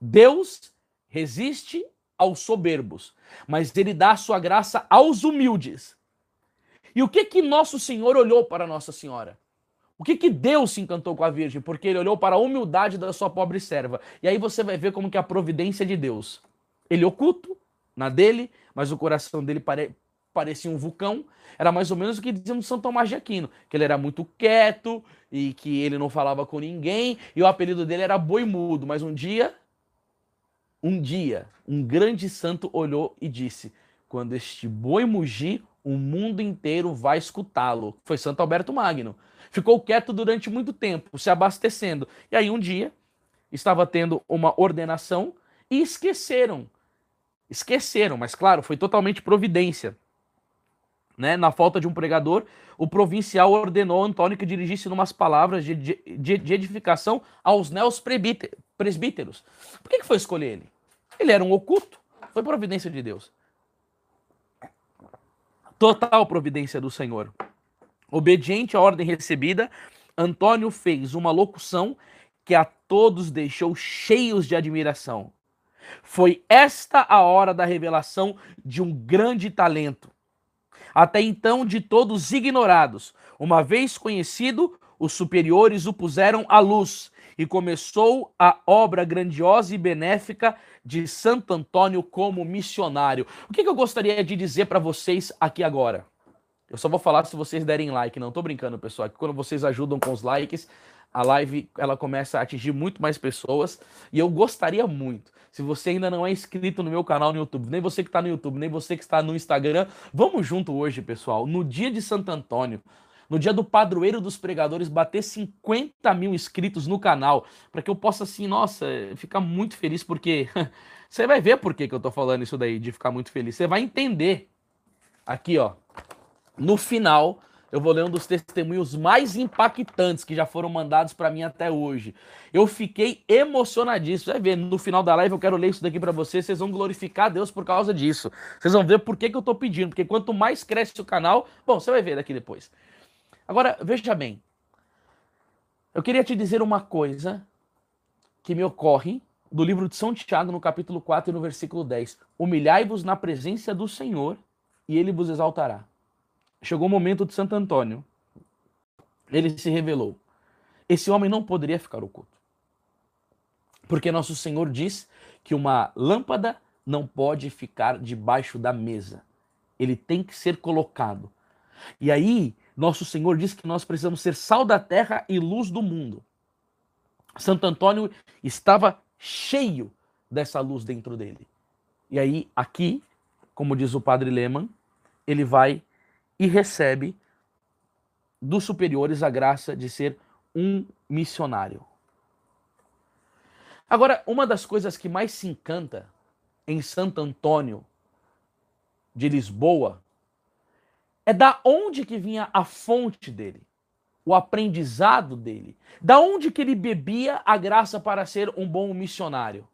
Deus resiste aos soberbos, mas ele dá a sua graça aos humildes. E o que que nosso Senhor olhou para Nossa Senhora? O que que Deus se encantou com a Virgem? Porque ele olhou para a humildade da sua pobre serva. E aí você vai ver como que a providência de Deus. Ele oculto na dele, mas o coração dele pare... parecia um vulcão. Era mais ou menos o que dizemos São Tomás de Aquino, que ele era muito quieto e que ele não falava com ninguém, e o apelido dele era boi mudo, mas um dia um dia, um grande santo olhou e disse: Quando este boi mugir, o mundo inteiro vai escutá-lo. Foi Santo Alberto Magno. Ficou quieto durante muito tempo, se abastecendo. E aí, um dia, estava tendo uma ordenação e esqueceram. Esqueceram, mas claro, foi totalmente providência. Né? Na falta de um pregador, o provincial ordenou Antônio que dirigisse umas palavras de, de, de edificação aos neos presbíteros. Por que, que foi escolher ele? Ele era um oculto. Foi providência de Deus. Total providência do Senhor. Obediente à ordem recebida, Antônio fez uma locução que a todos deixou cheios de admiração. Foi esta a hora da revelação de um grande talento. Até então, de todos ignorados. Uma vez conhecido, os superiores o puseram à luz e começou a obra grandiosa e benéfica de Santo Antônio como missionário. O que, eu gostaria de dizer para vocês aqui agora? Eu só vou falar se vocês derem like, não tô brincando, pessoal. Que quando vocês ajudam com os likes, a live ela começa a atingir muito mais pessoas e eu gostaria muito. Se você ainda não é inscrito no meu canal no YouTube, nem você que está no YouTube, nem você que está no Instagram, vamos junto hoje, pessoal. No dia de Santo Antônio, no dia do padroeiro dos pregadores, bater 50 mil inscritos no canal, para que eu possa, assim, nossa, ficar muito feliz, porque você vai ver por que, que eu tô falando isso daí, de ficar muito feliz. Você vai entender. Aqui, ó, no final, eu vou ler um dos testemunhos mais impactantes que já foram mandados para mim até hoje. Eu fiquei emocionadíssimo. Vai ver, no final da live eu quero ler isso daqui para vocês. Vocês vão glorificar Deus por causa disso. Vocês vão ver por que, que eu tô pedindo. Porque quanto mais cresce o canal, bom, você vai ver daqui depois. Agora, veja bem. Eu queria te dizer uma coisa que me ocorre do livro de São Tiago, no capítulo 4 e no versículo 10. Humilhai-vos na presença do Senhor e ele vos exaltará. Chegou o momento de Santo Antônio. Ele se revelou. Esse homem não poderia ficar oculto. Porque nosso Senhor diz que uma lâmpada não pode ficar debaixo da mesa. Ele tem que ser colocado. E aí, nosso Senhor diz que nós precisamos ser sal da terra e luz do mundo. Santo Antônio estava cheio dessa luz dentro dele. E aí, aqui, como diz o padre Lehmann, ele vai e recebe dos superiores a graça de ser um missionário. Agora, uma das coisas que mais se encanta em Santo Antônio de Lisboa é da onde que vinha a fonte dele, o aprendizado dele, da onde que ele bebia a graça para ser um bom missionário.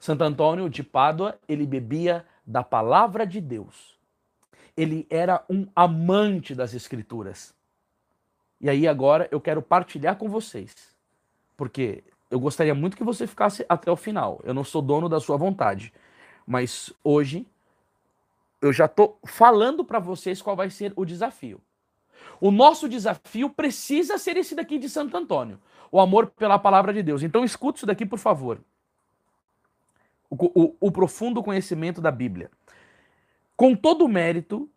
Santo Antônio de Pádua, ele bebia da palavra de Deus. Ele era um amante das escrituras. E aí agora eu quero partilhar com vocês, porque eu gostaria muito que você ficasse até o final. Eu não sou dono da sua vontade, mas hoje eu já estou falando para vocês qual vai ser o desafio. O nosso desafio precisa ser esse daqui de Santo Antônio, o amor pela palavra de Deus. Então escute isso daqui, por favor. O, o, o profundo conhecimento da Bíblia. Com todo o mérito,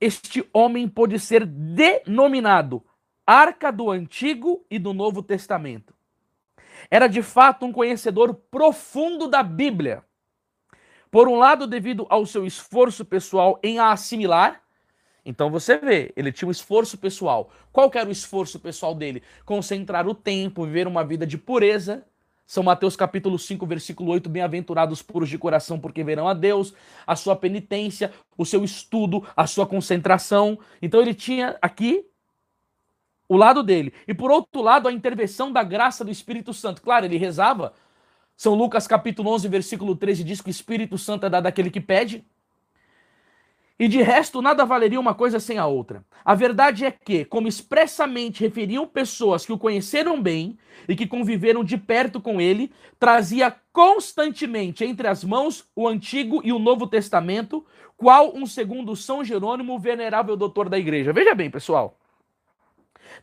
este homem pôde ser denominado Arca do Antigo e do Novo Testamento. Era de fato um conhecedor profundo da Bíblia. Por um lado, devido ao seu esforço pessoal em a assimilar, então você vê, ele tinha um esforço pessoal. Qual era o esforço pessoal dele? Concentrar o tempo, viver uma vida de pureza. São Mateus capítulo 5, versículo 8, bem-aventurados puros de coração, porque verão a Deus, a sua penitência, o seu estudo, a sua concentração. Então ele tinha aqui o lado dele. E por outro lado, a intervenção da graça do Espírito Santo. Claro, ele rezava. São Lucas capítulo 11, versículo 13 diz que o Espírito Santo é dado àquele que pede. E de resto, nada valeria uma coisa sem a outra. A verdade é que, como expressamente referiam pessoas que o conheceram bem e que conviveram de perto com ele, trazia constantemente entre as mãos o Antigo e o Novo Testamento, qual um segundo São Jerônimo, venerável doutor da igreja. Veja bem, pessoal.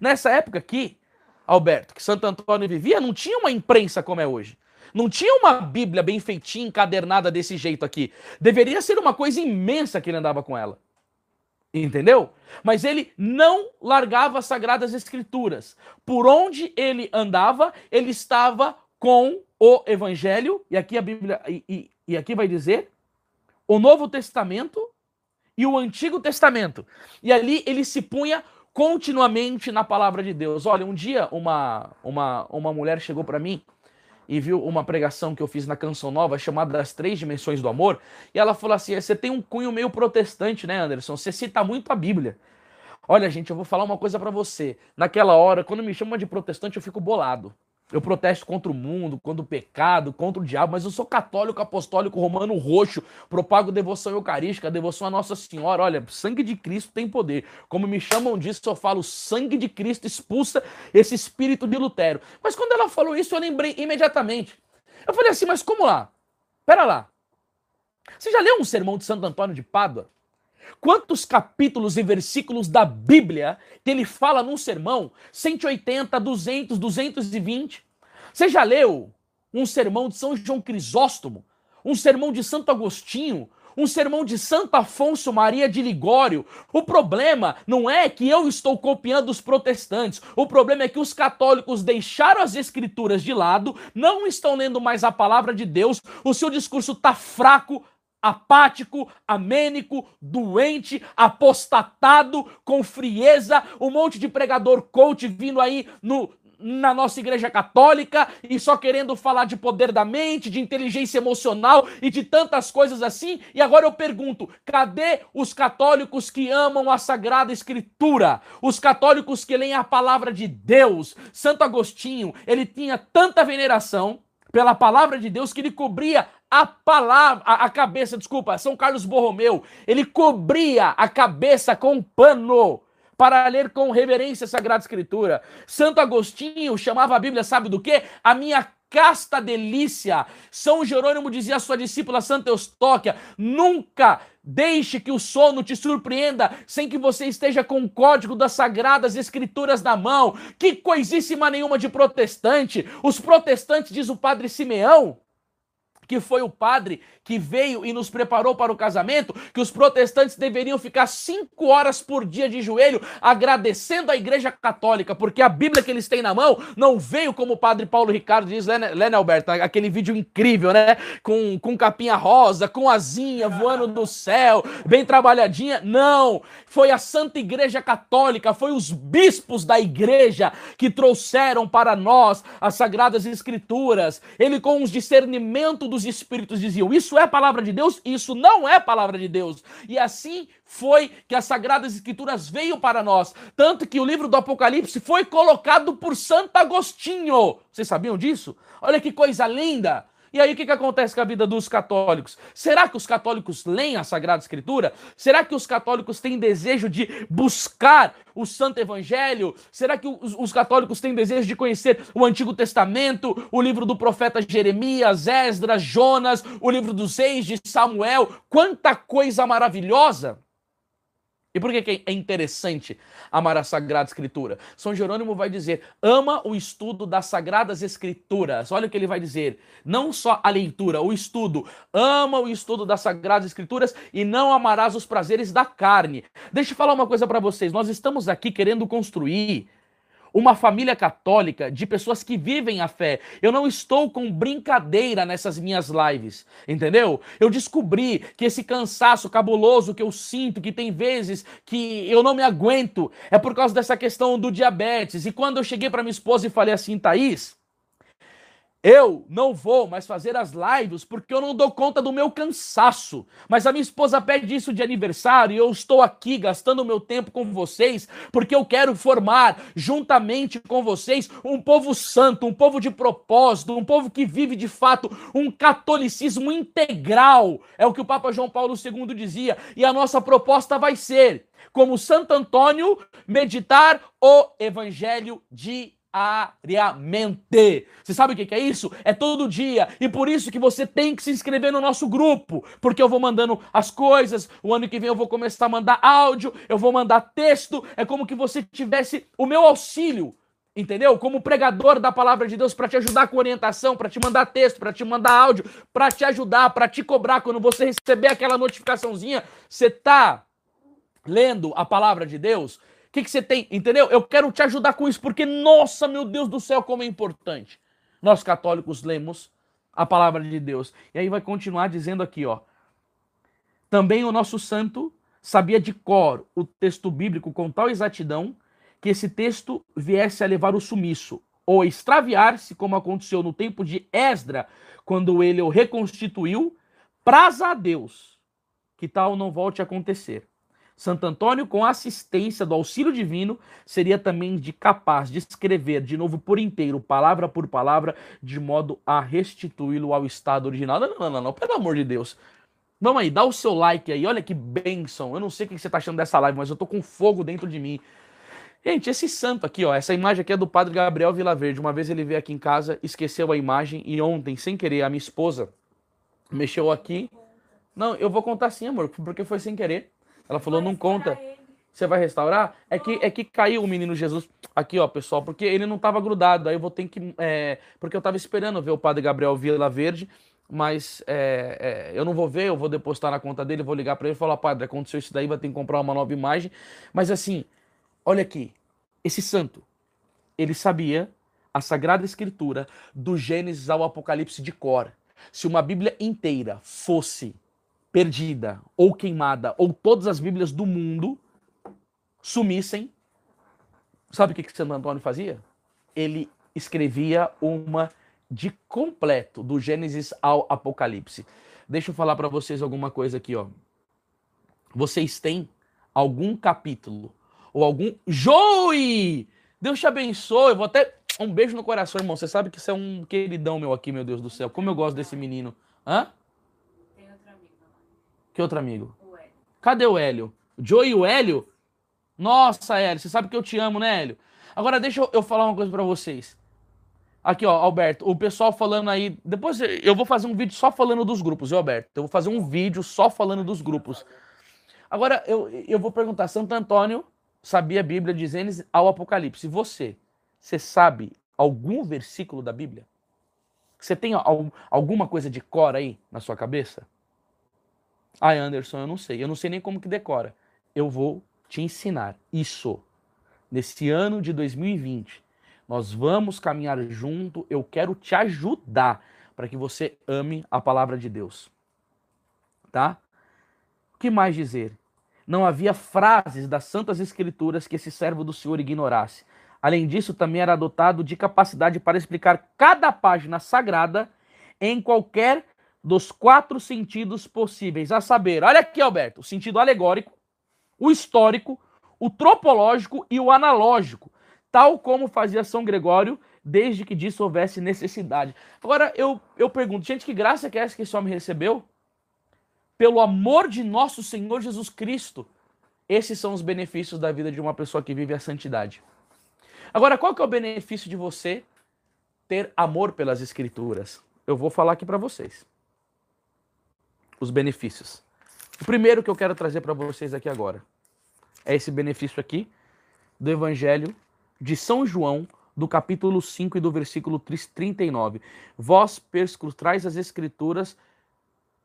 Nessa época aqui, Alberto, que Santo Antônio vivia, não tinha uma imprensa como é hoje. Não tinha uma Bíblia bem feitinha, encadernada desse jeito aqui. Deveria ser uma coisa imensa que ele andava com ela. Entendeu? Mas ele não largava as sagradas escrituras. Por onde ele andava, ele estava com o evangelho, e aqui a Bíblia, e, e, e aqui vai dizer, o Novo Testamento e o Antigo Testamento. E ali ele se punha continuamente na palavra de Deus. Olha, um dia uma, uma, uma mulher chegou para mim e viu uma pregação que eu fiz na Canção Nova chamada Das Três Dimensões do Amor, e ela falou assim: você tem um cunho meio protestante, né, Anderson? Você cita muito a Bíblia. Olha, gente, eu vou falar uma coisa para você. Naquela hora, quando me chamam de protestante, eu fico bolado. Eu protesto contra o mundo, contra o pecado, contra o diabo, mas eu sou católico, apostólico, romano, roxo, propago devoção eucarística, devoção a Nossa Senhora. Olha, sangue de Cristo tem poder. Como me chamam disso, eu falo, sangue de Cristo expulsa esse espírito de Lutero. Mas quando ela falou isso, eu lembrei imediatamente. Eu falei assim, mas como lá? Pera lá. Você já leu um sermão de Santo Antônio de Pádua? Quantos capítulos e versículos da Bíblia que ele fala num sermão? 180, 200, 220. Você já leu um sermão de São João Crisóstomo? Um sermão de Santo Agostinho? Um sermão de Santo Afonso Maria de Ligório. O problema não é que eu estou copiando os protestantes. O problema é que os católicos deixaram as escrituras de lado, não estão lendo mais a palavra de Deus, o seu discurso está fraco, apático, amênico, doente, apostatado, com frieza, um monte de pregador coach vindo aí no, na nossa igreja católica e só querendo falar de poder da mente, de inteligência emocional e de tantas coisas assim. E agora eu pergunto: cadê os católicos que amam a Sagrada Escritura? Os católicos que leem a palavra de Deus? Santo Agostinho, ele tinha tanta veneração pela palavra de Deus que ele cobria a palavra, a, a, cabeça, desculpa, São Carlos Borromeu, ele cobria a cabeça com um pano para ler com reverência a Sagrada Escritura. Santo Agostinho chamava a Bíblia, sabe do que? A minha casta delícia. São Jerônimo dizia à sua discípula Santa Eustóquia: nunca deixe que o sono te surpreenda sem que você esteja com o código das sagradas escrituras na mão. Que coisíssima nenhuma de protestante. Os protestantes, diz o padre Simeão, que foi o padre que veio e nos preparou para o casamento, que os protestantes deveriam ficar cinco horas por dia de joelho agradecendo a Igreja Católica, porque a Bíblia que eles têm na mão não veio como o padre Paulo Ricardo diz, né, né Alberto? Aquele vídeo incrível, né? Com, com capinha rosa, com asinha voando do céu, bem trabalhadinha. Não! Foi a Santa Igreja Católica, foi os bispos da igreja que trouxeram para nós as Sagradas Escrituras. Ele, com os discernimento dos Espíritos, diziam: Isso é palavra de Deus, isso não é palavra de Deus. E assim foi que as Sagradas Escrituras veio para nós. Tanto que o livro do Apocalipse foi colocado por Santo Agostinho. Vocês sabiam disso? Olha que coisa linda! E aí o que, que acontece com a vida dos católicos? Será que os católicos leem a Sagrada Escritura? Será que os católicos têm desejo de buscar o Santo Evangelho? Será que os, os católicos têm desejo de conhecer o Antigo Testamento, o livro do profeta Jeremias, Esdras, Jonas, o livro dos reis de Samuel? Quanta coisa maravilhosa! E por que é interessante amar a Sagrada Escritura? São Jerônimo vai dizer: ama o estudo das Sagradas Escrituras. Olha o que ele vai dizer. Não só a leitura, o estudo. Ama o estudo das Sagradas Escrituras e não amarás os prazeres da carne. Deixa eu falar uma coisa para vocês. Nós estamos aqui querendo construir uma família católica de pessoas que vivem a fé. Eu não estou com brincadeira nessas minhas lives, entendeu? Eu descobri que esse cansaço cabuloso que eu sinto, que tem vezes que eu não me aguento, é por causa dessa questão do diabetes. E quando eu cheguei para minha esposa e falei assim, Thaís, eu não vou mais fazer as lives porque eu não dou conta do meu cansaço. Mas a minha esposa pede isso de aniversário e eu estou aqui gastando meu tempo com vocês porque eu quero formar, juntamente com vocês, um povo santo, um povo de propósito, um povo que vive de fato um catolicismo integral. É o que o Papa João Paulo II dizia. E a nossa proposta vai ser, como Santo Antônio, meditar o Evangelho de diariamente. Você sabe o que é isso? É todo dia. E por isso que você tem que se inscrever no nosso grupo, porque eu vou mandando as coisas. O ano que vem eu vou começar a mandar áudio, eu vou mandar texto. É como que você tivesse o meu auxílio. Entendeu? Como pregador da palavra de Deus para te ajudar com orientação, para te mandar texto, para te mandar áudio, para te ajudar, para te cobrar quando você receber aquela notificaçãozinha, você tá lendo a palavra de Deus? Que, que você tem? Entendeu? Eu quero te ajudar com isso, porque, nossa, meu Deus do céu, como é importante. Nós católicos lemos a palavra de Deus. E aí vai continuar dizendo aqui, ó. Também o nosso santo sabia de cor o texto bíblico com tal exatidão que esse texto viesse a levar o sumiço, ou extraviar-se, como aconteceu no tempo de Esdra, quando ele o reconstituiu, praza a Deus que tal não volte a acontecer. Santo Antônio, com a assistência do auxílio divino, seria também de capaz de escrever de novo por inteiro, palavra por palavra, de modo a restituí-lo ao estado original. Não, não, não, não, pelo amor de Deus. Vamos aí, dá o seu like aí, olha que bênção. Eu não sei o que você está achando dessa live, mas eu tô com fogo dentro de mim. Gente, esse santo aqui, ó, essa imagem aqui é do padre Gabriel Vilaverde. Uma vez ele veio aqui em casa, esqueceu a imagem e ontem, sem querer, a minha esposa mexeu aqui. Não, eu vou contar sim, amor, porque foi sem querer. Ela falou, não conta. Você vai restaurar? É que, é que caiu o menino Jesus. Aqui, ó, pessoal, porque ele não estava grudado. Aí eu vou ter que. É, porque eu estava esperando ver o padre Gabriel Vila Verde, mas é, é, eu não vou ver, eu vou depositar na conta dele, vou ligar para ele e falar, padre, aconteceu isso daí, vai ter que comprar uma nova imagem. Mas assim, olha aqui, esse santo, ele sabia a Sagrada Escritura do Gênesis ao Apocalipse de cor. Se uma Bíblia inteira fosse perdida ou queimada, ou todas as Bíblias do mundo sumissem, sabe o que, que Santo Antônio fazia? Ele escrevia uma de completo, do Gênesis ao Apocalipse. Deixa eu falar para vocês alguma coisa aqui, ó. Vocês têm algum capítulo ou algum Joey! Deus te abençoe. Eu vou até um beijo no coração, irmão. Você sabe que você é um queridão meu aqui, meu Deus do céu. Como eu gosto desse menino. Hã? Que outro amigo? Cadê o Hélio? O Joe e o Hélio? Nossa, Hélio, você sabe que eu te amo, né, Hélio? Agora deixa eu, eu falar uma coisa para vocês. Aqui, ó, Alberto, o pessoal falando aí. Depois eu vou fazer um vídeo só falando dos grupos, viu, Alberto? Eu vou fazer um vídeo só falando dos grupos. Agora, eu, eu vou perguntar: Santo Antônio sabia a Bíblia de Gênesis ao Apocalipse. Você, você sabe algum versículo da Bíblia? Você tem al- alguma coisa de cor aí na sua cabeça? Ai, Anderson, eu não sei. Eu não sei nem como que decora. Eu vou te ensinar isso. Nesse ano de 2020, nós vamos caminhar junto. Eu quero te ajudar para que você ame a palavra de Deus. Tá? O que mais dizer? Não havia frases das Santas Escrituras que esse servo do Senhor ignorasse. Além disso, também era dotado de capacidade para explicar cada página sagrada em qualquer dos quatro sentidos possíveis. A saber, olha aqui, Alberto, o sentido alegórico, o histórico, o tropológico e o analógico, tal como fazia São Gregório, desde que disso houvesse necessidade. Agora, eu, eu pergunto, gente, que graça que é essa que esse homem recebeu? Pelo amor de nosso Senhor Jesus Cristo. Esses são os benefícios da vida de uma pessoa que vive a santidade. Agora, qual que é o benefício de você ter amor pelas escrituras? Eu vou falar aqui para vocês. Os benefícios. O primeiro que eu quero trazer para vocês aqui agora é esse benefício aqui do Evangelho de São João, do capítulo 5 e do versículo 39. Vós perscrutais as escrituras,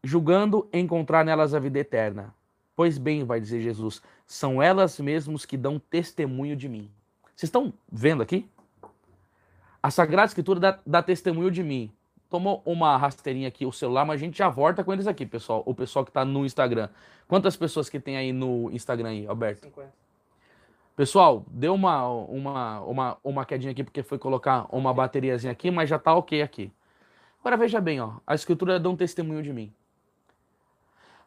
julgando encontrar nelas a vida eterna. Pois bem, vai dizer Jesus, são elas mesmas que dão testemunho de mim. Vocês estão vendo aqui? A Sagrada Escritura dá, dá testemunho de mim. Tomou uma rasteirinha aqui o celular, mas a gente já volta com eles aqui, pessoal. O pessoal que está no Instagram. Quantas pessoas que tem aí no Instagram aí, Alberto? 50. Pessoal, deu uma, uma, uma, uma quedinha aqui porque foi colocar uma bateriazinha aqui, mas já tá ok aqui. Agora veja bem, ó, a escritura dá um testemunho de mim.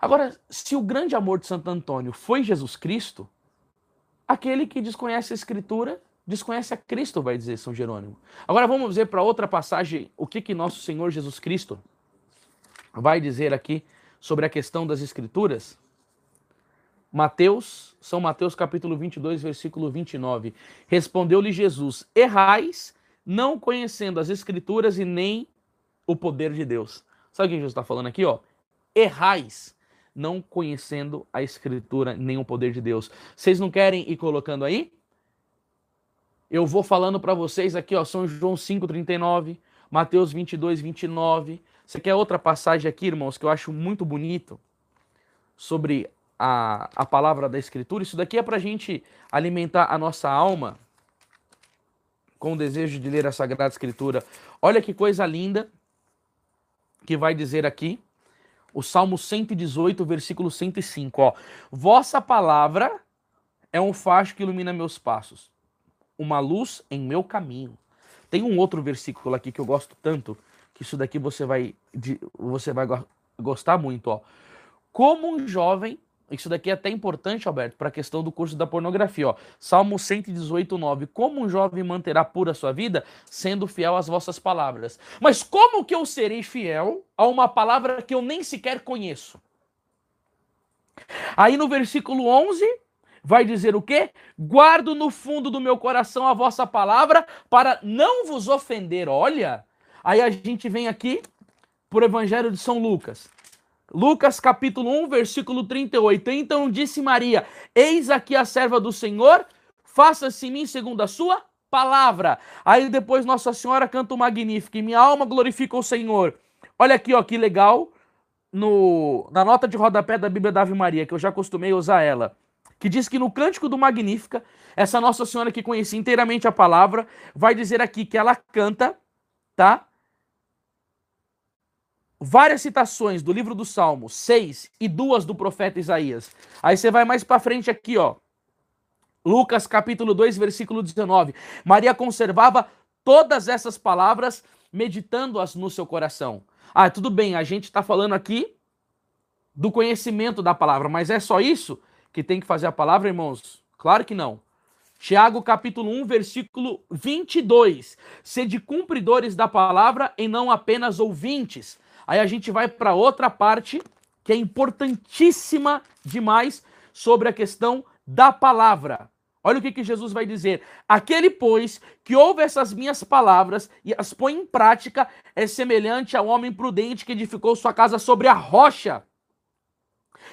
Agora, se o grande amor de Santo Antônio foi Jesus Cristo, aquele que desconhece a escritura desconhece a Cristo, vai dizer São Jerônimo. Agora vamos ver para outra passagem o que que nosso Senhor Jesus Cristo vai dizer aqui sobre a questão das escrituras. Mateus, São Mateus capítulo 22, versículo 29. Respondeu-lhe Jesus: Errais, não conhecendo as escrituras e nem o poder de Deus. Sabe o que Jesus está falando aqui, ó? Errais, não conhecendo a escritura nem o poder de Deus. Vocês não querem ir colocando aí? Eu vou falando para vocês aqui, ó, São João 5:39, Mateus 22, 29. Você quer outra passagem aqui, irmãos, que eu acho muito bonito sobre a, a palavra da Escritura? Isso daqui é para a gente alimentar a nossa alma com o desejo de ler a Sagrada Escritura. Olha que coisa linda que vai dizer aqui o Salmo 118, versículo 105, ó. Vossa palavra é um facho que ilumina meus passos, uma luz em meu caminho. Tem um outro versículo aqui que eu gosto tanto, que isso daqui você vai você vai go- gostar muito, ó. Como um jovem, isso daqui é até importante, Alberto, para a questão do curso da pornografia, ó. Salmo 118, 9. Como um jovem manterá pura sua vida, sendo fiel às vossas palavras. Mas como que eu serei fiel a uma palavra que eu nem sequer conheço? Aí no versículo 11, vai dizer o quê? Guardo no fundo do meu coração a vossa palavra para não vos ofender. Olha, aí a gente vem aqui por Evangelho de São Lucas. Lucas capítulo 1, versículo 38. Então disse Maria: Eis aqui a serva do Senhor, faça-se em mim segundo a sua palavra. Aí depois Nossa Senhora canta o magnífico, e minha alma glorifica o Senhor. Olha aqui, ó, que legal, no, na nota de rodapé da Bíblia da Ave Maria, que eu já acostumei a usar ela, que diz que no Cântico do Magnífica, essa Nossa Senhora que conhecia inteiramente a palavra, vai dizer aqui que ela canta, tá? várias citações do livro do Salmo, seis e duas do profeta Isaías. Aí você vai mais para frente aqui, ó. Lucas capítulo 2, versículo 19. Maria conservava todas essas palavras, meditando-as no seu coração. Ah, tudo bem, a gente está falando aqui do conhecimento da palavra, mas é só isso que tem que fazer a palavra, irmãos? Claro que não. Tiago capítulo 1, versículo 22. Sede cumpridores da palavra e não apenas ouvintes. Aí a gente vai para outra parte que é importantíssima demais sobre a questão da palavra. Olha o que, que Jesus vai dizer. Aquele, pois, que ouve essas minhas palavras e as põe em prática, é semelhante ao homem prudente que edificou sua casa sobre a rocha.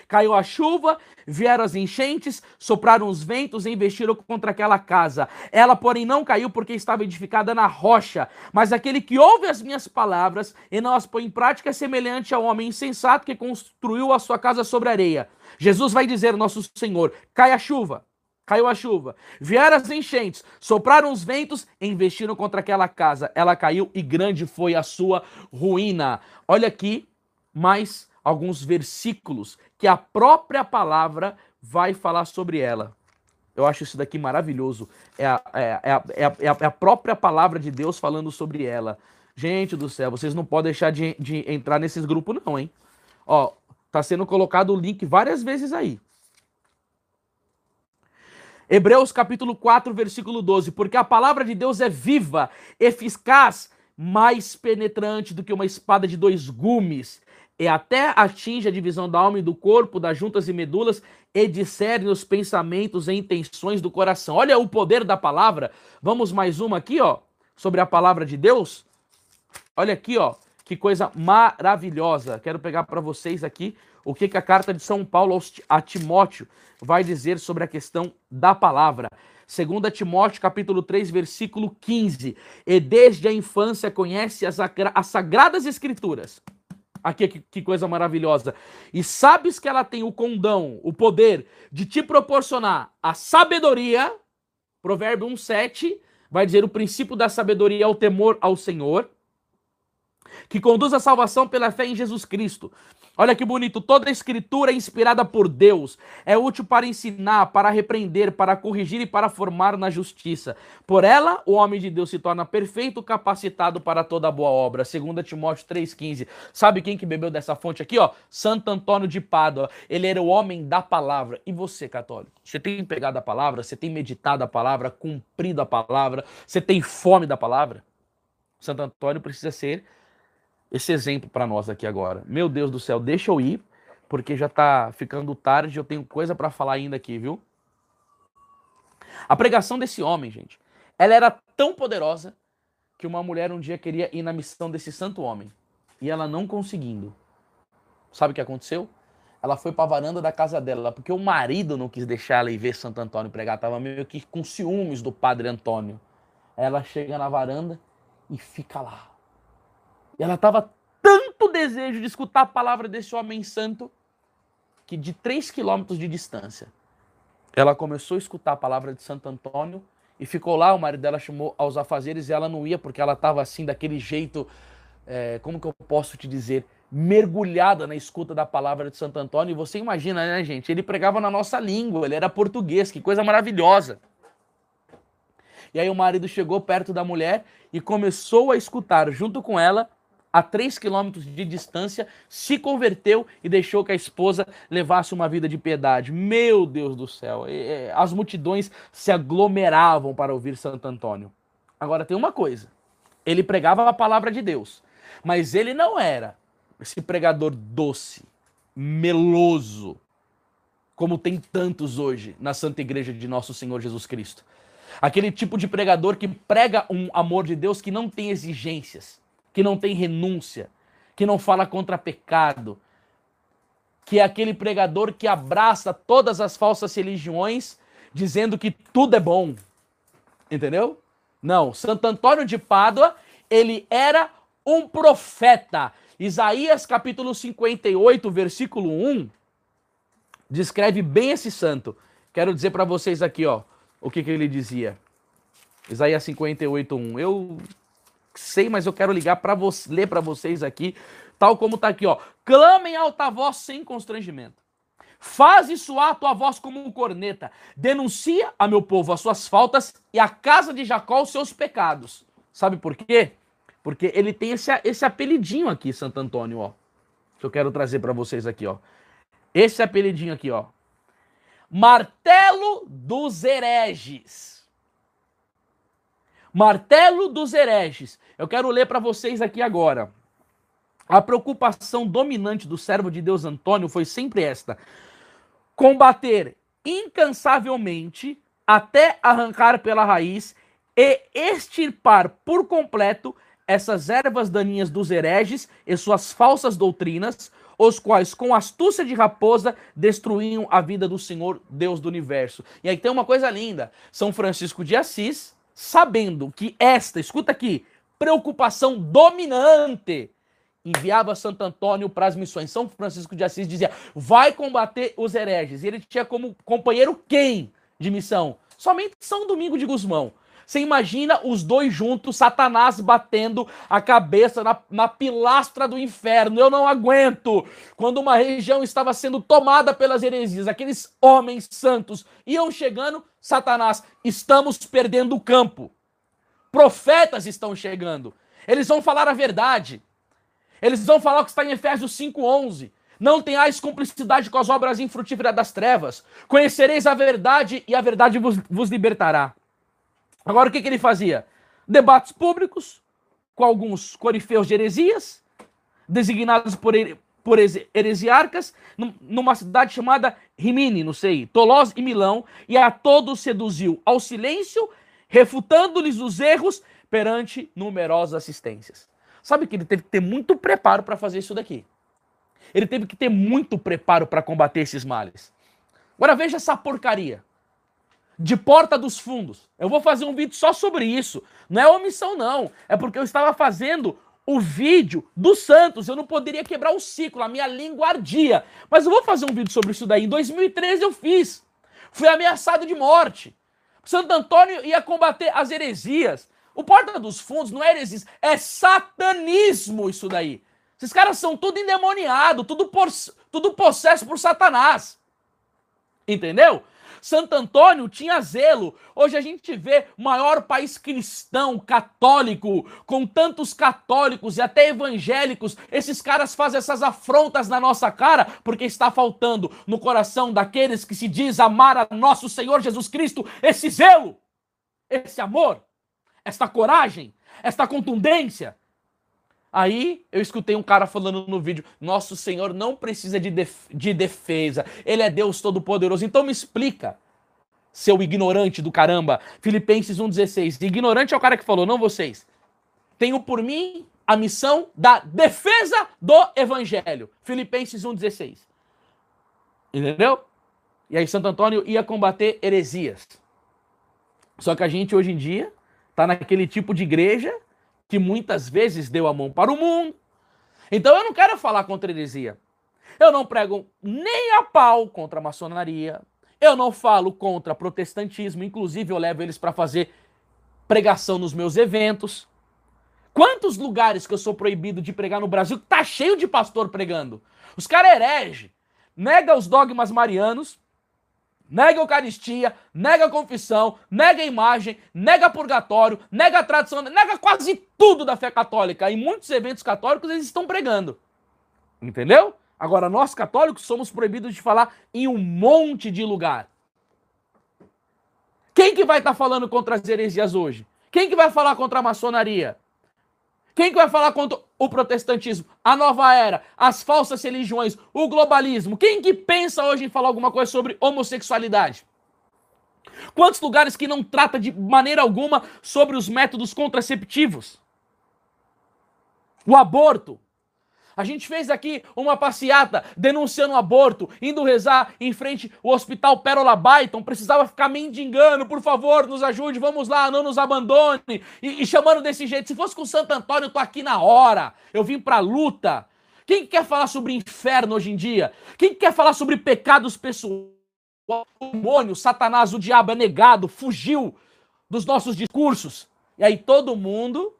Caiu a chuva, vieram as enchentes, sopraram os ventos e investiram contra aquela casa. Ela, porém, não caiu porque estava edificada na rocha. Mas aquele que ouve as minhas palavras e não as põe em prática é semelhante ao homem insensato que construiu a sua casa sobre areia. Jesus vai dizer, nosso Senhor, cai a chuva. Caiu a chuva, vieram as enchentes, sopraram os ventos e investiram contra aquela casa. Ela caiu e grande foi a sua ruína. Olha aqui mais alguns versículos que a própria palavra vai falar sobre ela. Eu acho isso daqui maravilhoso. É a, é, é, a, é, a, é a, própria palavra de Deus falando sobre ela. Gente do céu, vocês não podem deixar de, de entrar nesses grupos, não, hein? Ó, tá sendo colocado o link várias vezes aí. Hebreus capítulo 4, versículo 12. Porque a palavra de Deus é viva, eficaz, mais penetrante do que uma espada de dois gumes, e até atinge a divisão da alma e do corpo, das juntas e medulas, e discerne os pensamentos e intenções do coração. Olha o poder da palavra. Vamos mais uma aqui, ó, sobre a palavra de Deus. Olha aqui, ó, que coisa maravilhosa. Quero pegar para vocês aqui o que, que a carta de São Paulo a Timóteo vai dizer sobre a questão da palavra. 2 Timóteo capítulo 3, versículo 15. E desde a infância conhece as, as sagradas escrituras Aqui, que, que coisa maravilhosa. E sabes que ela tem o condão, o poder de te proporcionar a sabedoria. Provérbio 1,7 vai dizer: o princípio da sabedoria é o temor ao Senhor, que conduz à salvação pela fé em Jesus Cristo. Olha que bonito, toda a escritura é inspirada por Deus, é útil para ensinar, para repreender, para corrigir e para formar na justiça. Por ela, o homem de Deus se torna perfeito, capacitado para toda boa obra. 2 Timóteo 3,15. Sabe quem que bebeu dessa fonte aqui, ó? Santo Antônio de Pádua. Ele era o homem da palavra. E você, católico? Você tem pegado a palavra? Você tem meditado a palavra, cumprido a palavra? Você tem fome da palavra? Santo Antônio precisa ser esse exemplo para nós aqui agora. Meu Deus do céu, deixa eu ir, porque já está ficando tarde, eu tenho coisa para falar ainda aqui, viu? A pregação desse homem, gente, ela era tão poderosa que uma mulher um dia queria ir na missão desse santo homem e ela não conseguindo. Sabe o que aconteceu? Ela foi para a varanda da casa dela, porque o marido não quis deixar ela ir ver Santo Antônio pregar, tava meio que com ciúmes do padre Antônio. Ela chega na varanda e fica lá ela estava tanto desejo de escutar a palavra desse homem santo que de 3 quilômetros de distância ela começou a escutar a palavra de Santo Antônio e ficou lá. O marido dela chamou aos afazeres e ela não ia porque ela estava assim, daquele jeito, é, como que eu posso te dizer, mergulhada na escuta da palavra de Santo Antônio. E você imagina, né, gente? Ele pregava na nossa língua, ele era português, que coisa maravilhosa. E aí o marido chegou perto da mulher e começou a escutar junto com ela a 3 quilômetros de distância, se converteu e deixou que a esposa levasse uma vida de piedade. Meu Deus do céu! As multidões se aglomeravam para ouvir Santo Antônio. Agora tem uma coisa: ele pregava a palavra de Deus, mas ele não era esse pregador doce, meloso, como tem tantos hoje na Santa Igreja de Nosso Senhor Jesus Cristo. Aquele tipo de pregador que prega um amor de Deus que não tem exigências que não tem renúncia, que não fala contra pecado, que é aquele pregador que abraça todas as falsas religiões, dizendo que tudo é bom. Entendeu? Não, Santo Antônio de Pádua, ele era um profeta. Isaías capítulo 58, versículo 1, descreve bem esse santo. Quero dizer para vocês aqui, ó, o que, que ele dizia. Isaías 58, 1. Eu sei, mas eu quero ligar para você, ler para vocês aqui, tal como está aqui, ó. Clamem alta voz sem constrangimento. Faze soar tua voz como um corneta. Denuncia a meu povo as suas faltas e a casa de Jacó os seus pecados. Sabe por quê? Porque ele tem esse, esse apelidinho aqui, Santo Antônio, ó. Que eu quero trazer para vocês aqui, ó. Esse apelidinho aqui, ó. Martelo dos hereges. Martelo dos hereges. Eu quero ler para vocês aqui agora. A preocupação dominante do servo de Deus Antônio foi sempre esta: combater incansavelmente até arrancar pela raiz e extirpar por completo essas ervas daninhas dos hereges e suas falsas doutrinas, os quais com astúcia de raposa destruíam a vida do Senhor Deus do universo. E aí tem uma coisa linda, São Francisco de Assis, sabendo que esta, escuta aqui, preocupação dominante enviava Santo Antônio para as missões. São Francisco de Assis dizia: vai combater os hereges. E ele tinha como companheiro quem de missão? Somente São Domingo de Gusmão. Você imagina os dois juntos, Satanás batendo a cabeça na, na, pilastra do inferno. Eu não aguento. Quando uma região estava sendo tomada pelas heresias, aqueles homens santos iam chegando, Satanás, estamos perdendo o campo. Profetas estão chegando. Eles vão falar a verdade. Eles vão falar o que está em Efésios 5:11. Não tenhais cumplicidade com as obras infrutíferas das trevas. Conhecereis a verdade e a verdade vos, vos libertará. Agora o que, que ele fazia? Debates públicos com alguns corifeus de heresias, designados por, por heresiarcas, numa cidade chamada Rimini, não sei, Tolós e Milão, e a todos seduziu ao silêncio, refutando-lhes os erros perante numerosas assistências. Sabe que ele teve que ter muito preparo para fazer isso daqui. Ele teve que ter muito preparo para combater esses males. Agora veja essa porcaria. De porta dos fundos. Eu vou fazer um vídeo só sobre isso. Não é omissão, não. É porque eu estava fazendo o vídeo do Santos. Eu não poderia quebrar o ciclo, a minha língua ardia. Mas eu vou fazer um vídeo sobre isso daí. Em 2013 eu fiz. Fui ameaçado de morte. Santo Antônio ia combater as heresias. O Porta dos Fundos não é heresia, é satanismo isso daí. Esses caras são tudo endemoniado, tudo, por, tudo possesso por Satanás. Entendeu? Santo Antônio tinha zelo. Hoje a gente vê o maior país cristão, católico, com tantos católicos e até evangélicos. Esses caras fazem essas afrontas na nossa cara porque está faltando no coração daqueles que se diz amar a nosso Senhor Jesus Cristo esse zelo, esse amor esta coragem, esta contundência. Aí eu escutei um cara falando no vídeo: Nosso Senhor não precisa de, def de defesa, Ele é Deus Todo-Poderoso. Então me explica, seu ignorante do caramba. Filipenses 1,16. Ignorante é o cara que falou, não vocês. Tenho por mim a missão da defesa do Evangelho. Filipenses 1,16. Entendeu? E aí Santo Antônio ia combater heresias. Só que a gente hoje em dia Está naquele tipo de igreja que muitas vezes deu a mão para o mundo. Então eu não quero falar contra heresia. Eu não prego nem a pau contra a maçonaria. Eu não falo contra protestantismo. Inclusive, eu levo eles para fazer pregação nos meus eventos. Quantos lugares que eu sou proibido de pregar no Brasil tá cheio de pastor pregando? Os caras herege, nega os dogmas marianos, nega a Eucaristia, nega a confissão, nega a imagem, nega purgatório, nega a tradição, nega quase tudo da fé católica. Em muitos eventos católicos eles estão pregando. Entendeu? Agora, nós católicos somos proibidos de falar em um monte de lugar. Quem que vai estar tá falando contra as heresias hoje? Quem que vai falar contra a maçonaria? Quem que vai falar contra o protestantismo, a nova era, as falsas religiões, o globalismo? Quem que pensa hoje em falar alguma coisa sobre homossexualidade? Quantos lugares que não trata de maneira alguma sobre os métodos contraceptivos? O aborto, a gente fez aqui uma passeata denunciando o aborto, indo rezar em frente ao hospital Pérola Baiton, precisava ficar mendigando, por favor, nos ajude, vamos lá, não nos abandone, e, e chamando desse jeito. Se fosse com Santo Antônio, eu tô aqui na hora, eu vim pra luta. Quem quer falar sobre inferno hoje em dia? Quem quer falar sobre pecados pessoais? O demônio, Satanás, o diabo é negado, fugiu dos nossos discursos. E aí todo mundo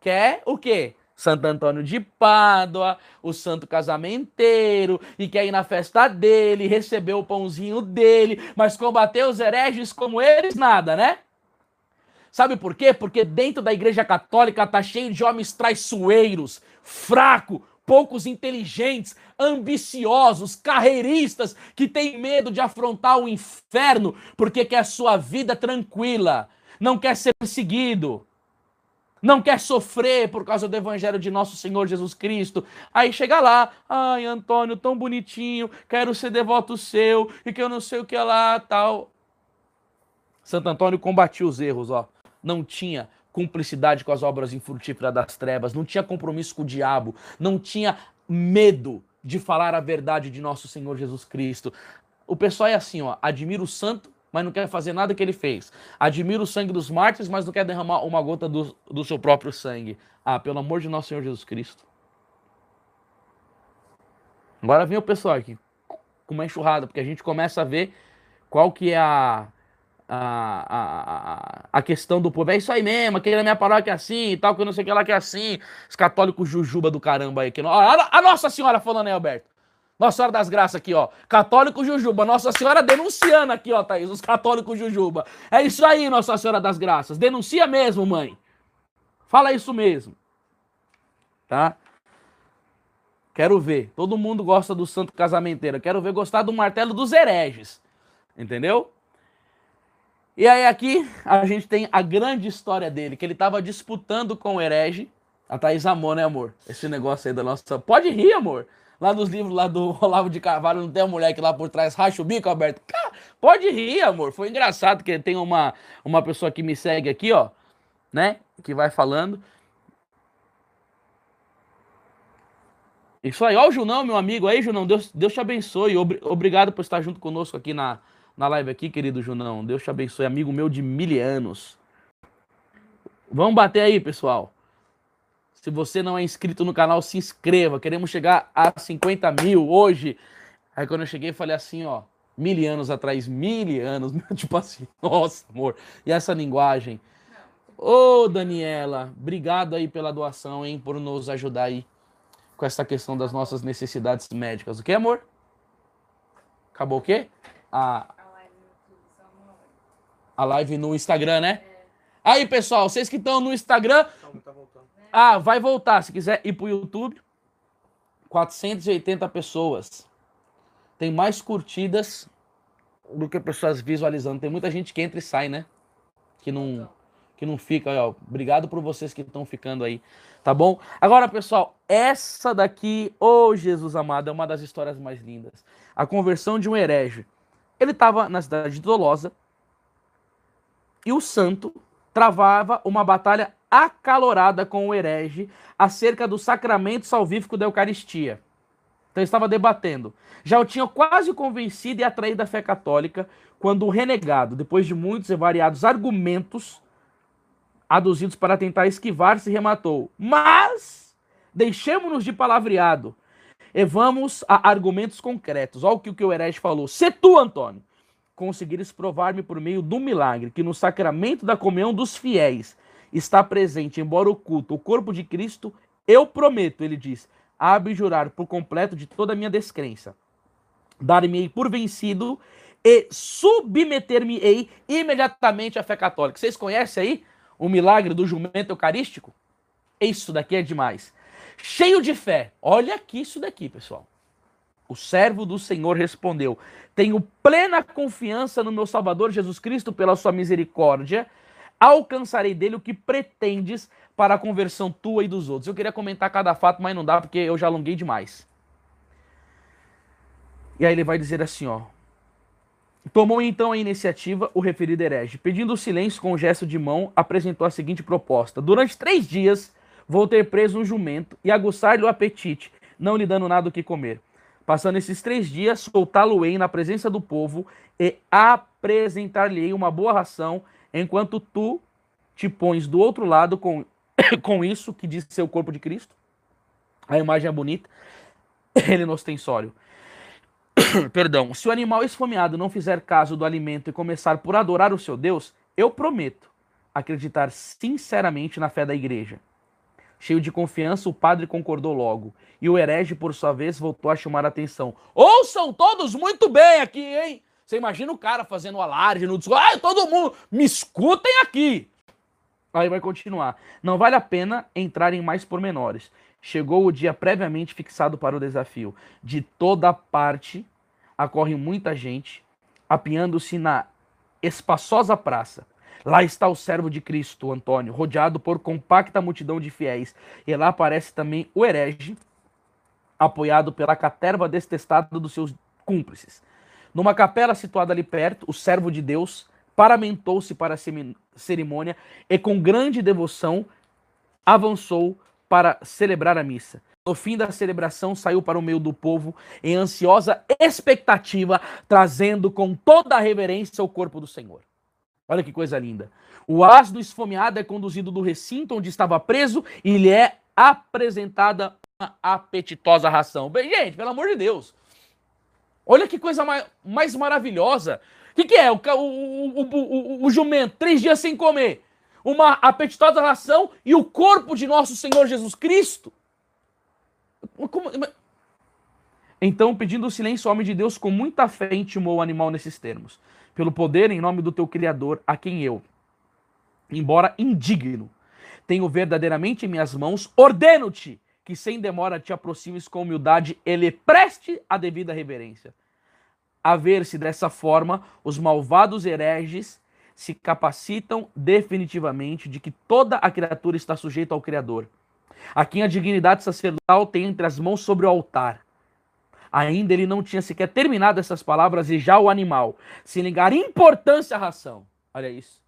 quer o quê? Santo Antônio de Pádua, o santo casamenteiro, e que aí na festa dele recebeu o pãozinho dele, mas combater os hereges como eles, nada, né? Sabe por quê? Porque dentro da igreja católica tá cheio de homens traiçoeiros, fraco, poucos inteligentes, ambiciosos, carreiristas, que têm medo de afrontar o inferno porque quer sua vida tranquila, não quer ser perseguido não quer sofrer por causa do evangelho de nosso Senhor Jesus Cristo. Aí chega lá, ai, Antônio, tão bonitinho, quero ser devoto seu, e que eu não sei o que lá, tal. Santo Antônio combatia os erros, ó. Não tinha cumplicidade com as obras infrutíferas das trevas, não tinha compromisso com o diabo, não tinha medo de falar a verdade de nosso Senhor Jesus Cristo. O pessoal é assim, ó, admira o santo, mas não quer fazer nada que ele fez. Admira o sangue dos mártires, mas não quer derramar uma gota do, do seu próprio sangue. Ah, pelo amor de nosso Senhor Jesus Cristo. Agora vem o pessoal aqui com uma enxurrada, porque a gente começa a ver qual que é a, a, a, a questão do povo. É isso aí mesmo, aquele na minha paróquia é assim e tal, que eu não sei o que lá que é assim. Os católicos jujuba do caramba aí. Que, ó, a, a Nossa Senhora falando aí, Alberto. Nossa Senhora das Graças aqui, ó. Católico Jujuba. Nossa Senhora denunciando aqui, ó, Thaís. Os católicos Jujuba. É isso aí, Nossa Senhora das Graças. Denuncia mesmo, mãe. Fala isso mesmo. Tá? Quero ver. Todo mundo gosta do santo casamenteiro. Quero ver gostar do martelo dos hereges. Entendeu? E aí aqui a gente tem a grande história dele, que ele estava disputando com o herege. A Thaís amou, né, amor? Esse negócio aí da nossa... Pode rir, amor. Lá nos livros lá do Olavo de Carvalho não tem a mulher que lá por trás racha o bico, Alberto? Pode rir, amor. Foi engraçado que tem uma, uma pessoa que me segue aqui, ó, né? Que vai falando. Isso aí, ó o Junão, meu amigo aí, Junão. Deus, Deus te abençoe. Obrigado por estar junto conosco aqui na, na live aqui, querido Junão. Deus te abençoe, amigo meu de mil anos. Vamos bater aí, pessoal. Se você não é inscrito no canal, se inscreva. Queremos chegar a 50 mil hoje. Aí quando eu cheguei, falei assim, ó, mil anos atrás, mil anos, tipo assim, nossa, amor. E essa linguagem. Ô, oh, Daniela, obrigado aí pela doação, hein, por nos ajudar aí com essa questão das nossas necessidades médicas. O que, amor? Acabou o quê? A, a live no Instagram, né? Aí, pessoal, vocês que estão no Instagram. Ah, vai voltar. Se quiser ir pro YouTube, 480 pessoas. Tem mais curtidas do que pessoas visualizando. Tem muita gente que entra e sai, né? Que não, que não fica. Ó. Obrigado por vocês que estão ficando aí. Tá bom? Agora, pessoal, essa daqui, ô oh, Jesus amado, é uma das histórias mais lindas. A conversão de um herege. Ele estava na cidade de Tolosa e o santo travava uma batalha acalorada com o herege acerca do sacramento salvífico da Eucaristia. Então estava debatendo. Já o tinha quase convencido e atraído à fé católica quando o renegado, depois de muitos e variados argumentos aduzidos para tentar esquivar-se, rematou: Mas deixemos-nos de palavreado e vamos a argumentos concretos. Olha o que o herege falou. Se tu, Antônio, conseguires provar-me por meio do milagre que no sacramento da comunhão dos fiéis está presente, embora oculto, o corpo de Cristo, eu prometo, ele diz, abjurar por completo de toda a minha descrença. Dar-me-ei por vencido e submeter-me-ei imediatamente à fé católica. Vocês conhecem aí o milagre do jumento eucarístico? Isso daqui é demais. Cheio de fé. Olha aqui isso daqui, pessoal. O servo do Senhor respondeu: Tenho plena confiança no meu Salvador Jesus Cristo pela sua misericórdia. Alcançarei dele o que pretendes para a conversão tua e dos outros. Eu queria comentar cada fato, mas não dá porque eu já alonguei demais. E aí ele vai dizer assim, ó: Tomou então a iniciativa o referido herege, pedindo silêncio com um gesto de mão, apresentou a seguinte proposta: Durante três dias vou ter preso um jumento e aguçar-lhe o apetite, não lhe dando nada o que comer. Passando esses três dias, soltá-lo-ei na presença do povo e apresentar-lhe uma boa ração, enquanto tu te pões do outro lado com, com isso que diz ser o corpo de Cristo. A imagem é bonita. Ele no ostensório. Perdão. Se o animal esfomeado não fizer caso do alimento e começar por adorar o seu Deus, eu prometo acreditar sinceramente na fé da igreja. Cheio de confiança, o padre concordou logo. E o herege, por sua vez, voltou a chamar a atenção. Ouçam todos muito bem aqui, hein? Você imagina o cara fazendo alarde no discurso. Ah, todo mundo, me escutem aqui. Aí vai continuar. Não vale a pena entrar em mais pormenores. Chegou o dia previamente fixado para o desafio. De toda parte acorre muita gente, apinhando-se na espaçosa praça. Lá está o servo de Cristo, Antônio, rodeado por compacta multidão de fiéis. E lá aparece também o herege, apoiado pela caterva destestada dos seus cúmplices. Numa capela situada ali perto, o servo de Deus paramentou-se para a cerimônia e, com grande devoção, avançou para celebrar a missa. no fim da celebração, saiu para o meio do povo em ansiosa expectativa, trazendo com toda a reverência o corpo do Senhor. Olha que coisa linda. O asno esfomeado é conduzido do recinto onde estava preso e lhe é apresentada uma apetitosa ração. Bem, gente, pelo amor de Deus. Olha que coisa mais, mais maravilhosa. O que, que é? O, o, o, o, jumento, três dias sem comer. Uma apetitosa ração e o corpo de nosso Senhor Jesus Cristo. Como... Então, pedindo silêncio, o homem de Deus, com muita fé, intimou o animal nesses termos. Pelo poder, em nome do teu Criador, a quem eu, embora indigno, tenho verdadeiramente em minhas mãos, ordeno-te que sem demora te aproximes com humildade e lhe preste a devida reverência. A ver-se dessa forma, os malvados hereges se capacitam definitivamente de que toda a criatura está sujeita ao Criador, a quem a dignidade sacerdotal tem entre as mãos sobre o altar. Ainda ele não tinha sequer terminado essas palavras e já o animal, sem ligar importância à ração. Olha isso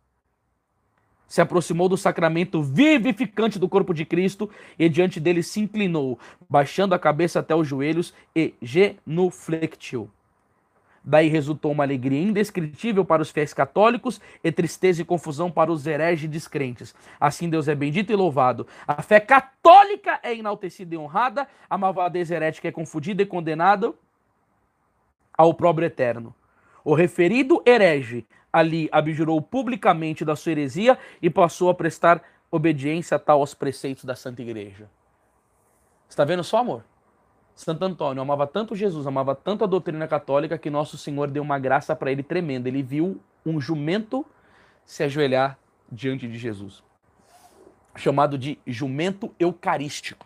se aproximou do sacramento vivificante do corpo de Cristo e diante dele se inclinou, baixando a cabeça até os joelhos e genuflectiu. Daí resultou uma alegria indescritível para os fiéis católicos e tristeza e confusão para os hereges descrentes. Assim Deus é bendito e louvado. A fé católica é enaltecida e honrada, a malvadeza herética é confundida e condenada ao próprio eterno. O referido herege ali abjurou publicamente da sua heresia e passou a prestar obediência tal aos preceitos da Santa Igreja. Está vendo só, amor? Santo Antônio amava tanto Jesus, amava tanto a doutrina católica que nosso Senhor deu uma graça para ele tremenda. Ele viu um jumento se ajoelhar diante de Jesus, chamado de jumento eucarístico.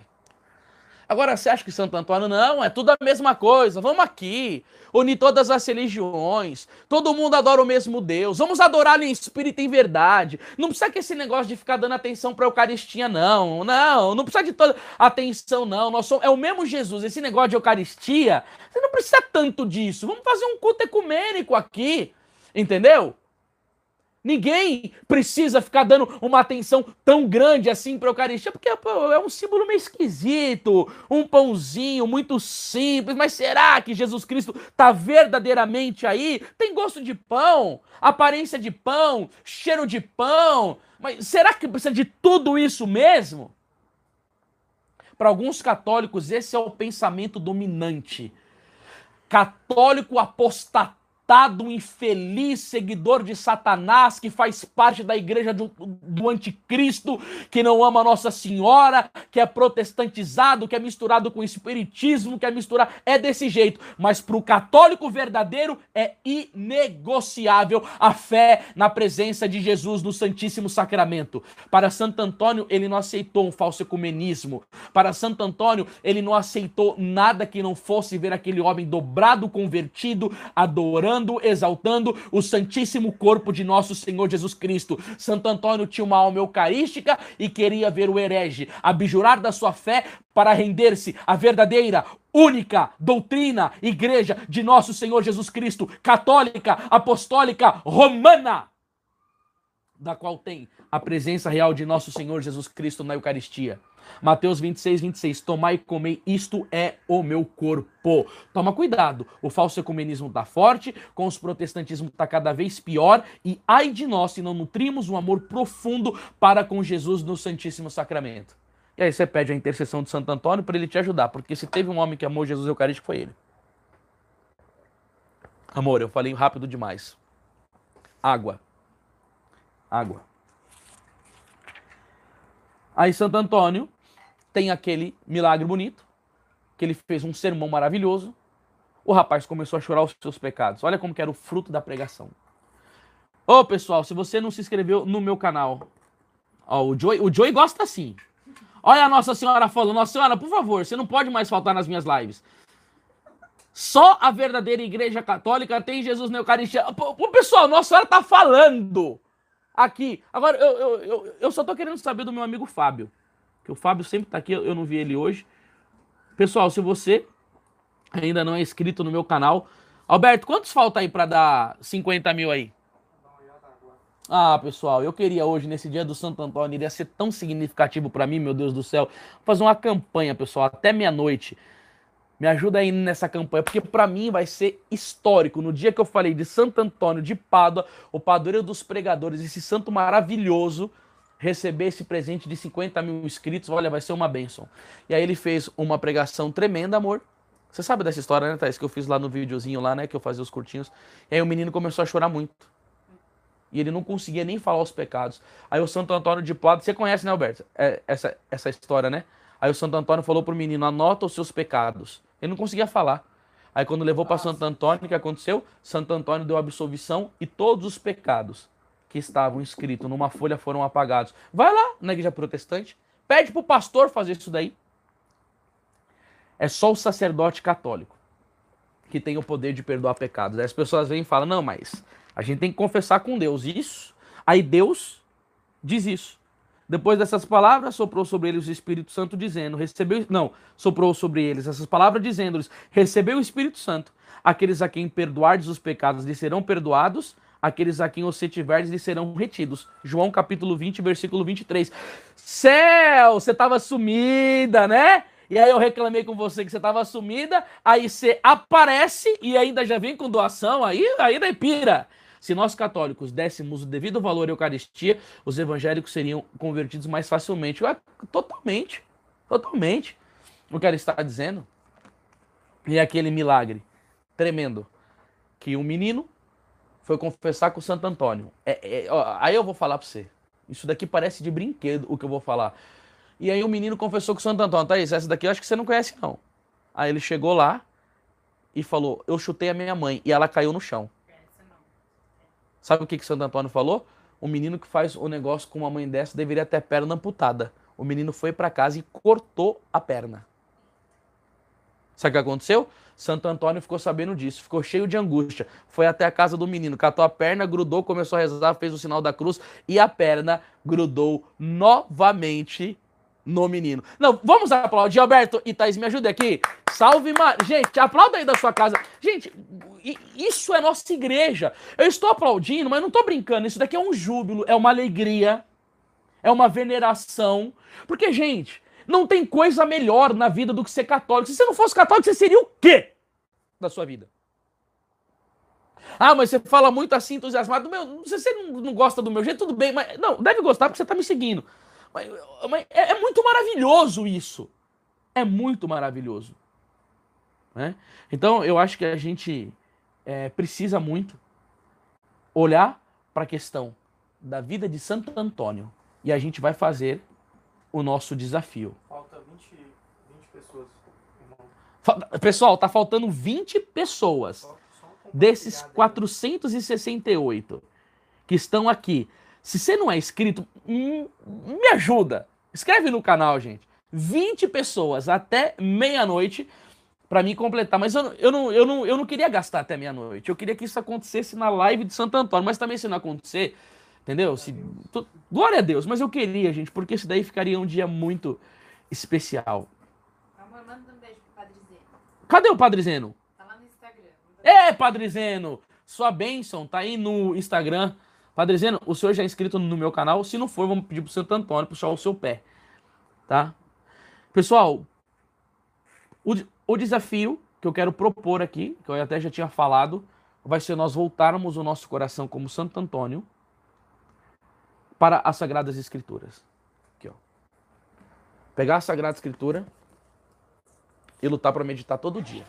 Agora você acha que Santo Antônio não, é tudo a mesma coisa. Vamos aqui, unir todas as religiões. Todo mundo adora o mesmo Deus. Vamos adorá-lo em espírito e em verdade. Não precisa que esse negócio de ficar dando atenção para a Eucaristia não. Não, não precisa de toda atenção não. Nós somos, é o mesmo Jesus. Esse negócio de Eucaristia, você não precisa tanto disso. Vamos fazer um culto ecumênico aqui. Entendeu? Ninguém precisa ficar dando uma atenção tão grande assim para a Eucaristia, porque é um símbolo meio esquisito, um pãozinho muito simples. Mas será que Jesus Cristo está verdadeiramente aí? Tem gosto de pão, aparência de pão, cheiro de pão. Mas será que precisa de tudo isso mesmo? Para alguns católicos, esse é o pensamento dominante. Católico apostatado coitado, infeliz seguidor de Satanás que faz parte da igreja do, do anticristo, que não ama Nossa Senhora, que é protestantizado, que é misturado com espiritismo, que é misturar. É desse jeito. Mas para o católico verdadeiro é inegociável a fé na presença de Jesus no Santíssimo Sacramento. Para Santo Antônio, ele não aceitou um falso ecumenismo. Para Santo Antônio, ele não aceitou nada que não fosse ver aquele homem dobrado, convertido, adorando adorando, exaltando o Santíssimo Corpo de nosso Senhor Jesus Cristo. Santo Antônio tinha uma alma eucarística e queria ver o herege abjurar da sua fé para render-se à verdadeira, única doutrina, igreja de nosso Senhor Jesus Cristo, católica, apostólica, romana, da qual tem a presença real de nosso Senhor Jesus Cristo na Eucaristia. Mateus 26, 26. Tomai e comei, isto é o meu corpo. Toma cuidado, o falso ecumenismo está forte, com os protestantismo está cada vez pior, e ai de nós se não nutrimos um amor profundo para com Jesus no Santíssimo Sacramento. E aí você pede a intercessão de Santo Antônio para ele te ajudar, porque se teve um homem que amou Jesus Eucarístico, foi ele. Amor, eu falei rápido demais. Água. Água. Aí Santo Antônio tem aquele milagre bonito, que ele fez um sermão maravilhoso. O rapaz começou a chorar os seus pecados. Olha como que era o fruto da pregação. Ô, oh, pessoal, se você não se inscreveu no meu canal, o Joey, o Joey gosta assim. Olha a Nossa Senhora falando, Nossa Senhora, por favor, você não pode mais faltar nas minhas lives. Só a verdadeira igreja católica tem Jesus na Eucaristia. O pessoal, Nossa Senhora tá falando aqui. Agora, eu, eu, eu, eu só tô querendo saber do meu amigo Fábio que o Fábio sempre está aqui, eu não vi ele hoje. Pessoal, se você ainda não é inscrito no meu canal, Alberto, quantos falta aí para dar 50 mil aí? Ah, pessoal, eu queria hoje, nesse dia do Santo Antônio, iria ser tão significativo para mim, meu Deus do céu, fazer uma campanha, pessoal, até meia-noite. Me ajuda aí nessa campanha, porque para mim vai ser histórico. No dia que eu falei de Santo Antônio de Pádua, o padroeiro dos pregadores, esse santo maravilhoso, receber esse presente de 50 mil inscritos, olha, vai ser uma bênção. E aí ele fez uma pregação tremenda, amor. Você sabe dessa história, né, Thaís? Que eu fiz lá no videozinho lá, né? Que eu fazia os curtinhos. E aí o menino começou a chorar muito. E ele não conseguia nem falar os pecados. Aí o Santo Antônio de Pádua, você conhece, né, Alberto? É, essa, essa história, né? Aí o Santo Antônio falou pro menino, anota os seus pecados. Ele não conseguia falar. Aí quando levou para Santo Antônio, o que aconteceu? Santo Antônio deu absolvição e todos os pecados que estavam escritos numa folha foram apagados. Vai lá na igreja protestante, pede pro pastor fazer isso daí. É só o sacerdote católico que tem o poder de perdoar pecados. Aí as pessoas vêm e falam: "Não, mas a gente tem que confessar com Deus isso". Aí Deus diz isso. Depois dessas palavras, soprou sobre eles o Espírito Santo, dizendo: Recebeu. Não, soprou sobre eles essas palavras, dizendo-lhes: Recebeu o Espírito Santo. Aqueles a quem perdoardes os pecados lhes serão perdoados, aqueles a quem você tiverdes lhes serão retidos. João capítulo 20, versículo 23. Céu, você estava sumida, né? E aí eu reclamei com você que você estava sumida, aí você aparece e ainda já vem com doação, aí, aí daí pira. Se nós católicos dessemos o devido valor à Eucaristia, os evangélicos seriam convertidos mais facilmente. Totalmente. Totalmente. O que ela está dizendo é aquele milagre tremendo que um menino foi confessar com Santo Antônio. É, é, ó, aí eu vou falar para você. Isso daqui parece de brinquedo o que eu vou falar. E aí o menino confessou com Santo Antônio. Tá isso, essa daqui eu acho que você não conhece não. Aí ele chegou lá e falou: Eu chutei a minha mãe e ela caiu no chão. Sabe o que, que Santo Antônio falou? O menino que faz o negócio com uma mãe dessa deveria ter perna amputada. O menino foi para casa e cortou a perna. Sabe o que aconteceu? Santo Antônio ficou sabendo disso, ficou cheio de angústia. Foi até a casa do menino, catou a perna, grudou, começou a rezar, fez o sinal da cruz e a perna grudou novamente no menino. Não, vamos aplaudir, Alberto e Thaís, me ajuda aqui. Salve, Mar... Gente, aplauda aí da sua casa. Gente, isso é nossa igreja. Eu estou aplaudindo, mas não estou brincando. Isso daqui é um júbilo, é uma alegria, é uma veneração. Porque, gente, não tem coisa melhor na vida do que ser católico. Se você não fosse católico, você seria o quê da sua vida? Ah, mas você fala muito assim, entusiasmado. Meu, se você não gosta do meu jeito, tudo bem. Mas não, deve gostar porque você está me seguindo. É, é, muito maravilhoso isso. É muito maravilhoso. Né? Então, eu acho que a gente é, precisa muito olhar para a questão da vida de Santo Antônio. E a gente vai fazer o nosso desafio. Falta 20, 20 pessoas. Pessoal, tá faltando 20 pessoas. Só, só desses 468 que estão aqui. Se você não é inscrito, hum, me ajuda. Escreve no canal, gente. 20 pessoas até meia-noite para mim completar. Mas eu, eu, não, eu, não, eu não queria gastar até meia-noite. Eu queria que isso acontecesse na live de Santo Antônio. Mas também se não acontecer, entendeu? Se, glória a Deus. Mas eu queria, gente, porque isso daí ficaria um dia muito especial. Amor, manda um beijo pro Padre Zeno. Cadê o Padre Zeno? Tá lá no Instagram. É, Padre Zeno! Sua bênção tá aí no Instagram. Padre Zeno, o senhor já é inscrito no meu canal? Se não for, vamos pedir pro Santo Antônio puxar o seu pé. Tá? Pessoal, o, o desafio que eu quero propor aqui, que eu até já tinha falado, vai ser nós voltarmos o nosso coração como Santo Antônio para as Sagradas Escrituras. Aqui, ó. Pegar a Sagrada Escritura e lutar para meditar todo dia.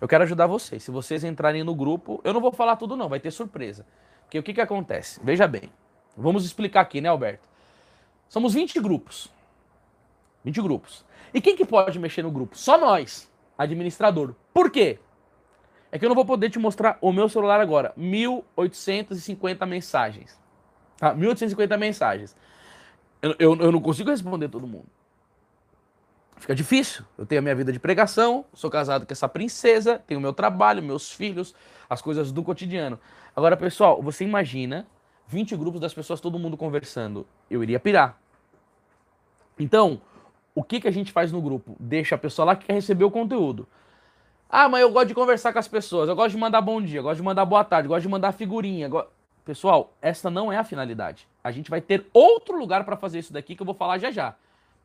Eu quero ajudar vocês. Se vocês entrarem no grupo, eu não vou falar tudo não, vai ter surpresa. Porque o que, que acontece? Veja bem. Vamos explicar aqui, né, Alberto? Somos 20 grupos. 20 grupos. E quem que pode mexer no grupo? Só nós, administrador. Por quê? É que eu não vou poder te mostrar o meu celular agora. 1850 mensagens. Tá? 1850 mensagens. Eu, eu, eu não consigo responder todo mundo. Fica difícil. Eu tenho a minha vida de pregação, sou casado com essa princesa, tenho meu trabalho, meus filhos, as coisas do cotidiano. Agora, pessoal, você imagina 20 grupos das pessoas, todo mundo conversando. Eu iria pirar. Então, o que, que a gente faz no grupo? Deixa a pessoa lá que quer receber o conteúdo. Ah, mas eu gosto de conversar com as pessoas, eu gosto de mandar bom dia, eu gosto de mandar boa tarde, eu gosto de mandar figurinha. Go... pessoal, essa não é a finalidade. A gente vai ter outro lugar para fazer isso daqui que eu vou falar já já,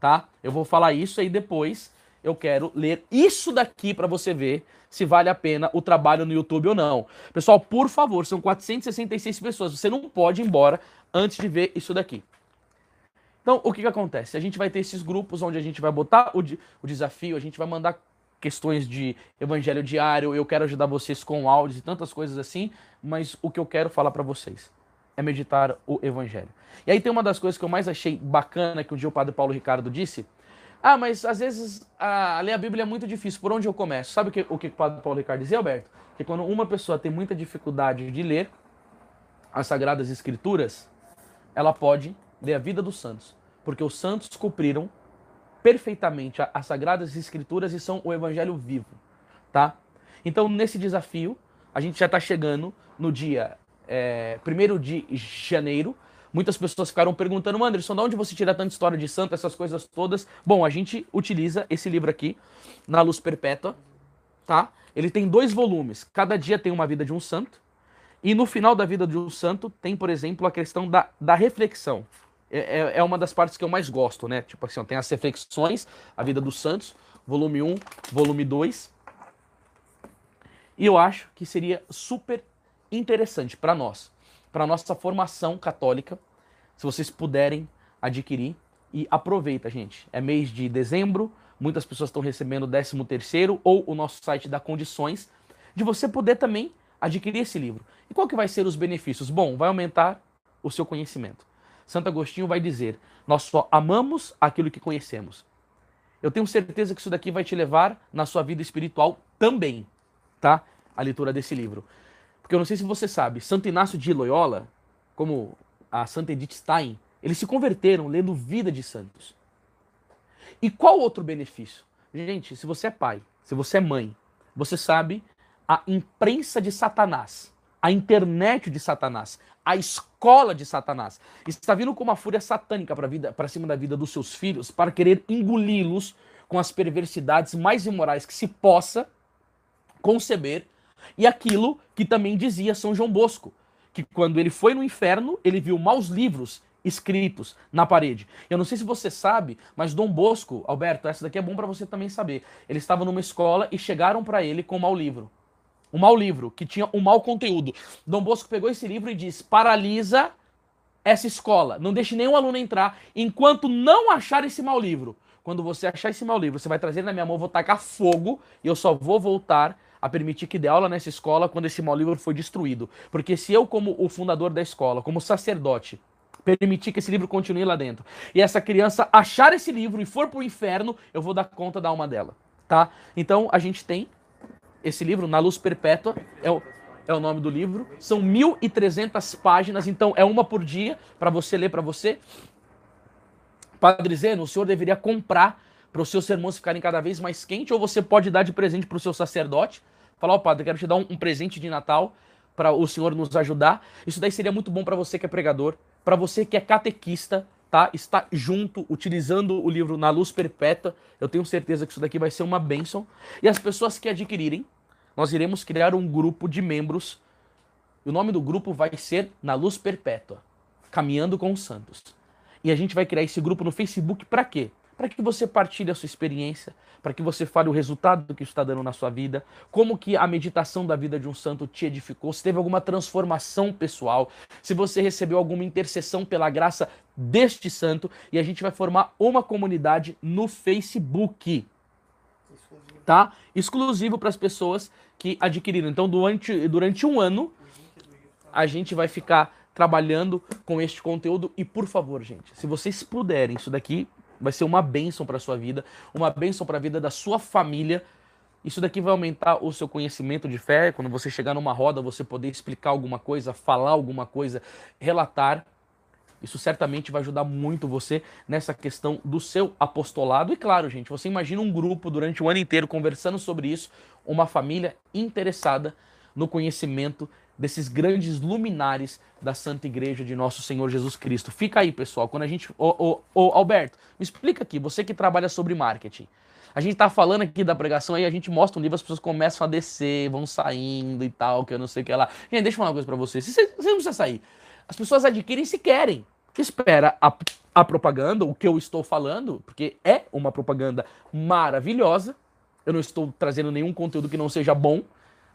tá? Eu vou falar isso aí depois. Eu quero ler isso daqui para você ver se vale a pena o trabalho no YouTube ou não. Pessoal, por favor, são 466 pessoas. Você não pode ir embora antes de ver isso daqui. Então, o que, que acontece? A gente vai ter esses grupos onde a gente vai botar o, o desafio, a gente vai mandar questões de evangelho diário, eu quero ajudar vocês com áudios e tantas coisas assim, mas o que eu quero falar para vocês é meditar o evangelho. E aí tem uma das coisas que eu mais achei bacana que um dia o padre Paulo Ricardo disse, ah, mas às vezes a, ler a Bíblia é muito difícil, por onde eu começo? Sabe o que o, que o padre Paulo Ricardo dizia, Alberto? Que quando uma pessoa tem muita dificuldade de ler as Sagradas Escrituras, ela pode ler a vida dos santos, porque os santos cumpriram perfeitamente as Sagradas Escrituras e são o Evangelho vivo, tá? Então, nesse desafio, a gente já está chegando no dia é, 1 de janeiro. Muitas pessoas ficaram perguntando, Anderson, de onde você tira tanta história de santo, essas coisas todas? Bom, a gente utiliza esse livro aqui, Na Luz Perpétua, tá? Ele tem dois volumes. Cada dia tem uma vida de um santo. E no final da vida de um santo tem, por exemplo, a questão da, da reflexão. É, é, é uma das partes que eu mais gosto, né? Tipo assim, ó, tem as reflexões, a vida dos santos, volume 1, volume 2. E eu acho que seria super interessante para nós, para nossa formação católica, se vocês puderem adquirir. E aproveita, gente. É mês de dezembro, muitas pessoas estão recebendo o 13 terceiro ou o nosso site dá condições de você poder também adquirir esse livro. E qual que vai ser os benefícios? Bom, vai aumentar o seu conhecimento. Santo Agostinho vai dizer: Nós só amamos aquilo que conhecemos. Eu tenho certeza que isso daqui vai te levar na sua vida espiritual também, tá? A leitura desse livro. Porque eu não sei se você sabe, Santo Inácio de Loyola, como a Santa Edith Stein, eles se converteram lendo Vida de Santos. E qual outro benefício? Gente, se você é pai, se você é mãe, você sabe a imprensa de Satanás, a internet de Satanás, a escola de Satanás. Está vindo com uma fúria satânica para cima da vida dos seus filhos, para querer engoli-los com as perversidades mais imorais que se possa conceber, e aquilo que também dizia São João Bosco, que quando ele foi no inferno, ele viu maus livros escritos na parede. Eu não sei se você sabe, mas Dom Bosco, Alberto, essa daqui é bom para você também saber. Ele estava numa escola e chegaram para ele com um mau livro um mau livro, que tinha um mau conteúdo. Dom Bosco pegou esse livro e disse: paralisa essa escola, não deixe nenhum aluno entrar enquanto não achar esse mau livro. Quando você achar esse mau livro, você vai trazer na minha mão, vou tacar fogo e eu só vou voltar a permitir que dê aula nessa escola quando esse mau livro for destruído. Porque se eu, como o fundador da escola, como sacerdote, permitir que esse livro continue lá dentro, e essa criança achar esse livro e for pro inferno, eu vou dar conta da alma dela, tá? Então a gente tem esse livro, Na Luz Perpétua, é o, é o nome do livro. São 1.300 páginas, então é uma por dia para você ler para você. Padre Zeno, o senhor deveria comprar para os seus sermões ficarem cada vez mais quentes, ou você pode dar de presente para o seu sacerdote. Falar, ó oh, padre, quero te dar um, um presente de Natal para o senhor nos ajudar. Isso daí seria muito bom para você que é pregador, para você que é catequista, tá? Está junto, utilizando o livro Na Luz Perpétua. Eu tenho certeza que isso daqui vai ser uma bênção. E as pessoas que adquirirem, nós iremos criar um grupo de membros. O nome do grupo vai ser Na Luz Perpétua Caminhando com os Santos. E a gente vai criar esse grupo no Facebook para quê? Para que você partilhe a sua experiência, para que você fale o resultado do que está dando na sua vida, como que a meditação da vida de um santo te edificou, se teve alguma transformação pessoal, se você recebeu alguma intercessão pela graça deste santo, e a gente vai formar uma comunidade no Facebook. Tá? Exclusivo para as pessoas que adquiriram. Então, durante, durante um ano, a gente vai ficar trabalhando com este conteúdo. E por favor, gente, se vocês puderem, isso daqui vai ser uma bênção para sua vida, uma bênção para a vida da sua família. Isso daqui vai aumentar o seu conhecimento de fé, quando você chegar numa roda, você poder explicar alguma coisa, falar alguma coisa, relatar. Isso certamente vai ajudar muito você nessa questão do seu apostolado. E claro, gente, você imagina um grupo durante o ano inteiro conversando sobre isso, uma família interessada no conhecimento desses grandes luminares da Santa Igreja de Nosso Senhor Jesus Cristo. Fica aí, pessoal, quando a gente. Ô, ô, ô, Alberto, me explica aqui, você que trabalha sobre marketing. A gente tá falando aqui da pregação, aí a gente mostra um livro, as pessoas começam a descer, vão saindo e tal, que eu não sei o que lá. Gente, deixa eu falar uma coisa pra vocês. Você, você não precisa sair. As pessoas adquirem se querem. Espera a, a propaganda, o que eu estou falando, porque é uma propaganda maravilhosa. Eu não estou trazendo nenhum conteúdo que não seja bom,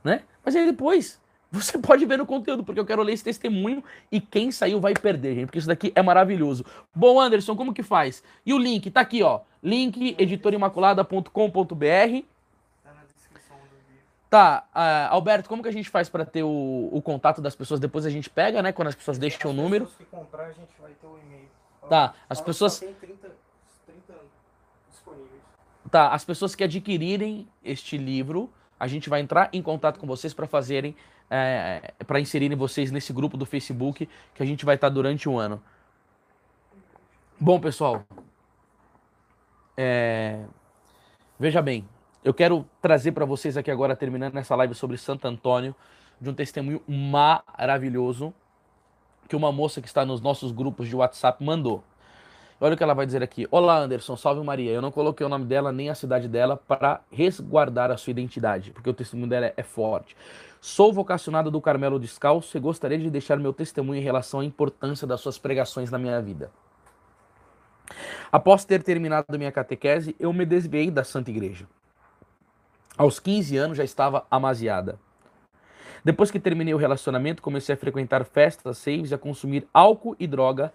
né? Mas aí depois você pode ver no conteúdo, porque eu quero ler esse testemunho e quem saiu vai perder, gente, porque isso daqui é maravilhoso. Bom, Anderson, como que faz? E o link tá aqui, ó. Link editorimaculada.com.br. Tá na descrição do vídeo. Tá, ah, Alberto, como que a gente faz para ter o, o contato das pessoas? Depois a gente pega, né? Quando as pessoas deixam o número. As pessoas que comprar, a gente vai ter o e-mail. Tá, as pessoas- tem 30, 30 disponíveis. Tá, as pessoas que adquirirem este livro, a gente vai entrar em contato com vocês para fazerem, é, para inserirem vocês nesse grupo do Facebook que a gente vai estar durante o ano. Bom, pessoal, é, veja bem, eu quero trazer para vocês aqui agora, terminando essa live sobre Santo Antônio, de um testemunho maravilhoso que uma moça que está nos nossos grupos de WhatsApp mandou. Olha o que ela vai dizer aqui. Olá, Anderson, salve Maria. Eu não coloquei o nome dela nem a cidade dela para resguardar a sua identidade, porque o testemunho dela é forte. Sou vocacionada do Carmelo Descalço e gostaria de deixar meu testemunho em relação à importância das suas pregações na minha vida. Após ter terminado minha catequese, eu me desviei da Santa Igreja. Aos 15 anos já estava amaziada. Depois que terminei o relacionamento, comecei a frequentar festas, saves a consumir álcool e droga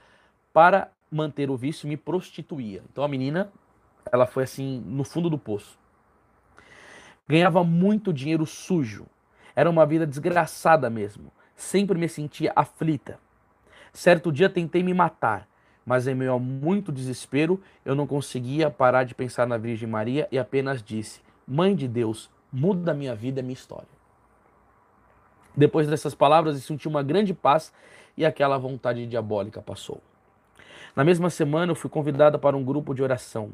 para manter o vício me prostituía. Então a menina, ela foi assim no fundo do poço. Ganhava muito dinheiro sujo. Era uma vida desgraçada mesmo. Sempre me sentia aflita. Certo dia tentei me matar, mas em meio a muito desespero, eu não conseguia parar de pensar na Virgem Maria e apenas disse: Mãe de Deus, muda minha vida e minha história. Depois dessas palavras, eu senti uma grande paz e aquela vontade diabólica passou. Na mesma semana, eu fui convidada para um grupo de oração,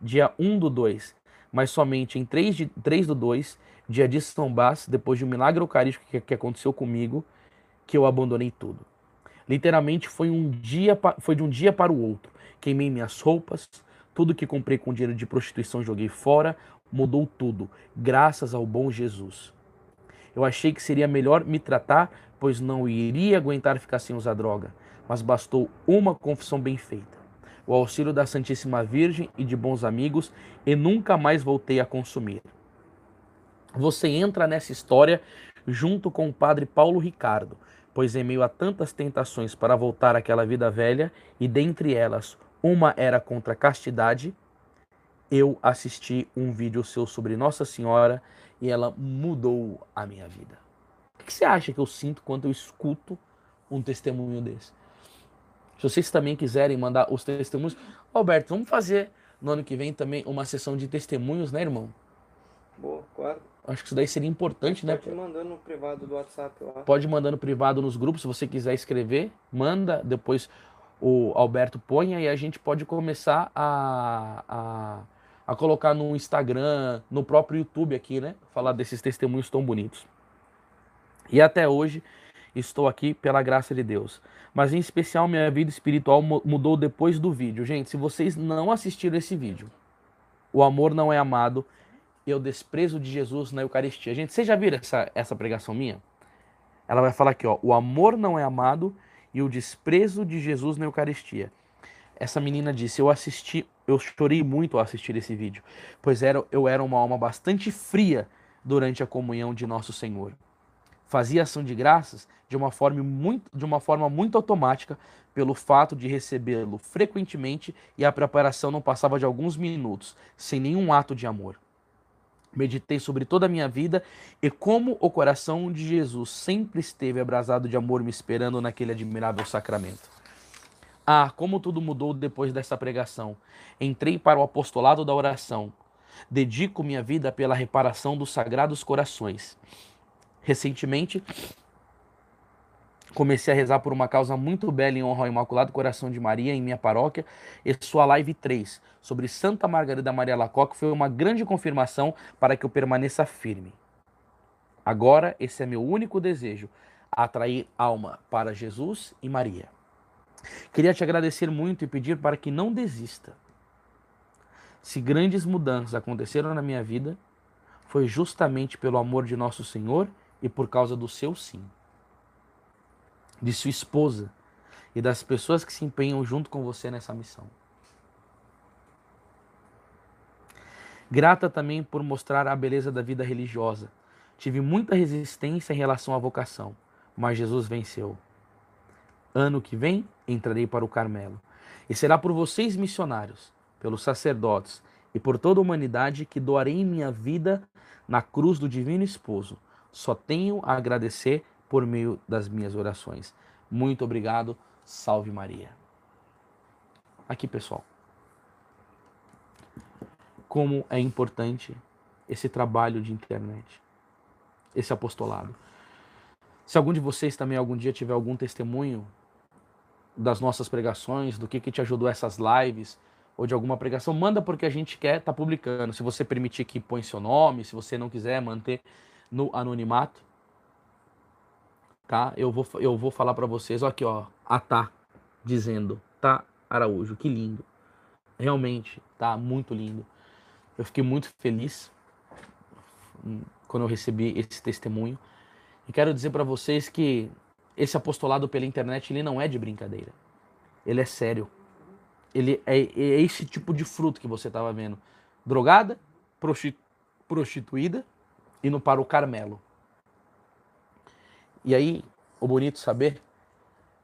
dia 1 do 2, mas somente em 3, de, 3 do 2, dia de São Bás, depois de um milagre eucarístico que, que aconteceu comigo, que eu abandonei tudo. Literalmente foi, um dia, foi de um dia para o outro. Queimei minhas roupas, tudo que comprei com dinheiro de prostituição joguei fora, mudou tudo, graças ao bom Jesus. Eu achei que seria melhor me tratar, pois não iria aguentar ficar sem usar droga. Mas bastou uma confissão bem feita, o auxílio da Santíssima Virgem e de bons amigos, e nunca mais voltei a consumir. Você entra nessa história junto com o padre Paulo Ricardo, pois em meio a tantas tentações para voltar àquela vida velha, e dentre elas uma era contra a castidade, eu assisti um vídeo seu sobre Nossa Senhora e ela mudou a minha vida. O que você acha que eu sinto quando eu escuto um testemunho desse? Se vocês também quiserem mandar os testemunhos, Alberto, vamos fazer no ano que vem também uma sessão de testemunhos, né, irmão? Boa, claro. Acho que isso daí seria importante, né? Pode ir mandando no privado do WhatsApp lá. Pode ir mandando privado nos grupos, se você quiser escrever, manda, depois o Alberto põe e a gente pode começar a, a, a colocar no Instagram, no próprio YouTube aqui, né? Falar desses testemunhos tão bonitos. E até hoje estou aqui pela graça de Deus. Mas em especial minha vida espiritual mu- mudou depois do vídeo. Gente, se vocês não assistiram esse vídeo, o amor não é amado e o desprezo de Jesus na Eucaristia. Gente, vocês já viram essa, essa pregação minha? Ela vai falar aqui, ó, o amor não é amado e o desprezo de Jesus na Eucaristia. Essa menina disse, eu assisti, eu chorei muito ao assistir esse vídeo, pois era, eu era uma alma bastante fria durante a comunhão de nosso Senhor. Fazia ação de graças de uma forma muito, de uma forma muito automática pelo fato de recebê-lo frequentemente e a preparação não passava de alguns minutos, sem nenhum ato de amor. Meditei sobre toda a minha vida e como o coração de Jesus sempre esteve abrasado de amor me esperando naquele admirável sacramento. Ah, como tudo mudou depois dessa pregação. Entrei para o apostolado da oração. Dedico minha vida pela reparação dos sagrados corações. Recentemente, comecei a rezar por uma causa muito bela em honra ao Imaculado Coração de Maria em minha paróquia e sua live 3 sobre Santa Margarida Maria Lacoque foi uma grande confirmação para que eu permaneça firme. Agora, esse é meu único desejo, atrair alma para Jesus e Maria. Queria te agradecer muito e pedir para que não desista. se grandes mudanças aconteceram na minha vida, foi justamente pelo amor de nosso Senhor e por causa do seu sim. De sua esposa e das pessoas que se empenham junto com você nessa missão. Grata também por mostrar a beleza da vida religiosa. Tive muita resistência em relação à vocação, mas Jesus venceu. Ano que vem entrarei para o Carmelo. E será por vocês, missionários, pelos sacerdotes e por toda a humanidade que doarei minha vida na cruz do Divino Esposo. Só tenho a agradecer por meio das minhas orações. Muito obrigado. Salve Maria. Aqui, pessoal como é importante esse trabalho de internet, esse apostolado. Se algum de vocês também algum dia tiver algum testemunho das nossas pregações, do que, que te ajudou essas lives, ou de alguma pregação, manda porque a gente quer estar tá publicando. Se você permitir que põe seu nome, se você não quiser manter no anonimato, tá? Eu vou, eu vou falar para vocês, ó, aqui, ó, a tá dizendo, tá Araújo, que lindo. Realmente, tá muito lindo. Eu fiquei muito feliz quando eu recebi esse testemunho. E quero dizer para vocês que esse apostolado pela internet ele não é de brincadeira. Ele é sério. Ele é, é esse tipo de fruto que você estava vendo. Drogada, prostituída, indo para o Carmelo. E aí, o bonito saber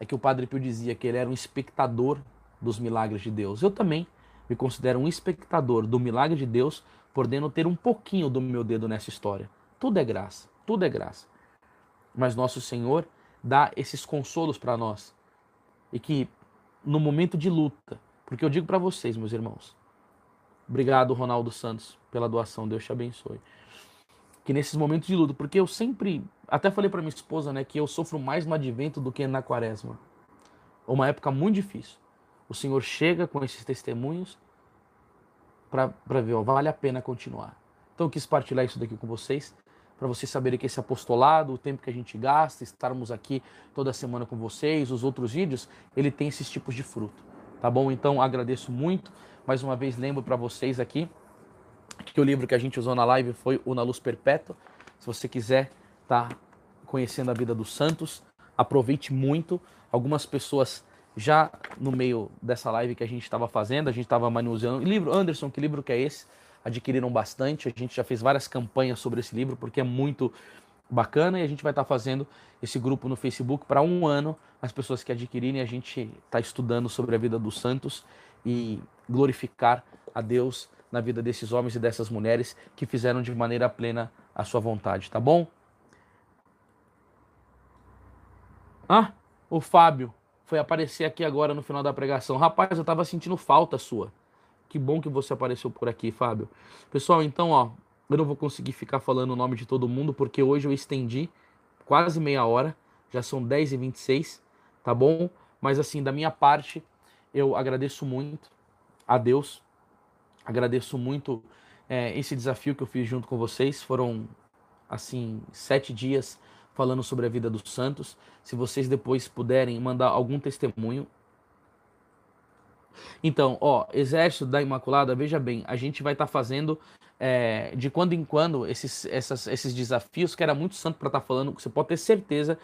é que o Padre Pio dizia que ele era um espectador dos milagres de Deus. Eu também me considero um espectador do milagre de Deus, podendo ter um pouquinho do meu dedo nessa história. Tudo é graça, tudo é graça. Mas nosso Senhor dá esses consolos para nós. E que no momento de luta, porque eu digo para vocês, meus irmãos, obrigado Ronaldo Santos pela doação, Deus te abençoe. Que nesses momentos de luta, porque eu sempre, até falei para minha esposa, né, que eu sofro mais no advento do que na quaresma. Uma época muito difícil o Senhor chega com esses testemunhos para ver, ó, vale a pena continuar. Então eu quis partilhar isso daqui com vocês, para vocês saberem que esse apostolado, o tempo que a gente gasta, estarmos aqui toda semana com vocês, os outros vídeos, ele tem esses tipos de fruto. Tá bom? Então agradeço muito. Mais uma vez lembro para vocês aqui que o livro que a gente usou na live foi o Na Luz Perpétua. Se você quiser estar tá conhecendo a vida dos santos, aproveite muito. Algumas pessoas já no meio dessa live que a gente estava fazendo, a gente estava manuseando. Livro, Anderson, que livro que é esse? Adquiriram bastante, a gente já fez várias campanhas sobre esse livro, porque é muito bacana e a gente vai estar tá fazendo esse grupo no Facebook para um ano. As pessoas que adquirirem, a gente está estudando sobre a vida dos santos e glorificar a Deus na vida desses homens e dessas mulheres que fizeram de maneira plena a sua vontade, tá bom? Ah, o Fábio, foi aparecer aqui agora no final da pregação. Rapaz, eu tava sentindo falta sua. Que bom que você apareceu por aqui, Fábio. Pessoal, então, ó, eu não vou conseguir ficar falando o nome de todo mundo, porque hoje eu estendi quase meia hora. Já são 10 e 26 tá bom? Mas assim, da minha parte, eu agradeço muito a Deus. Agradeço muito é, esse desafio que eu fiz junto com vocês. Foram, assim, sete dias falando sobre a vida dos santos. Se vocês depois puderem mandar algum testemunho. Então, ó, Exército da Imaculada, veja bem, a gente vai estar tá fazendo é, de quando em quando esses, essas, esses desafios, que era muito santo para estar tá falando, você pode ter certeza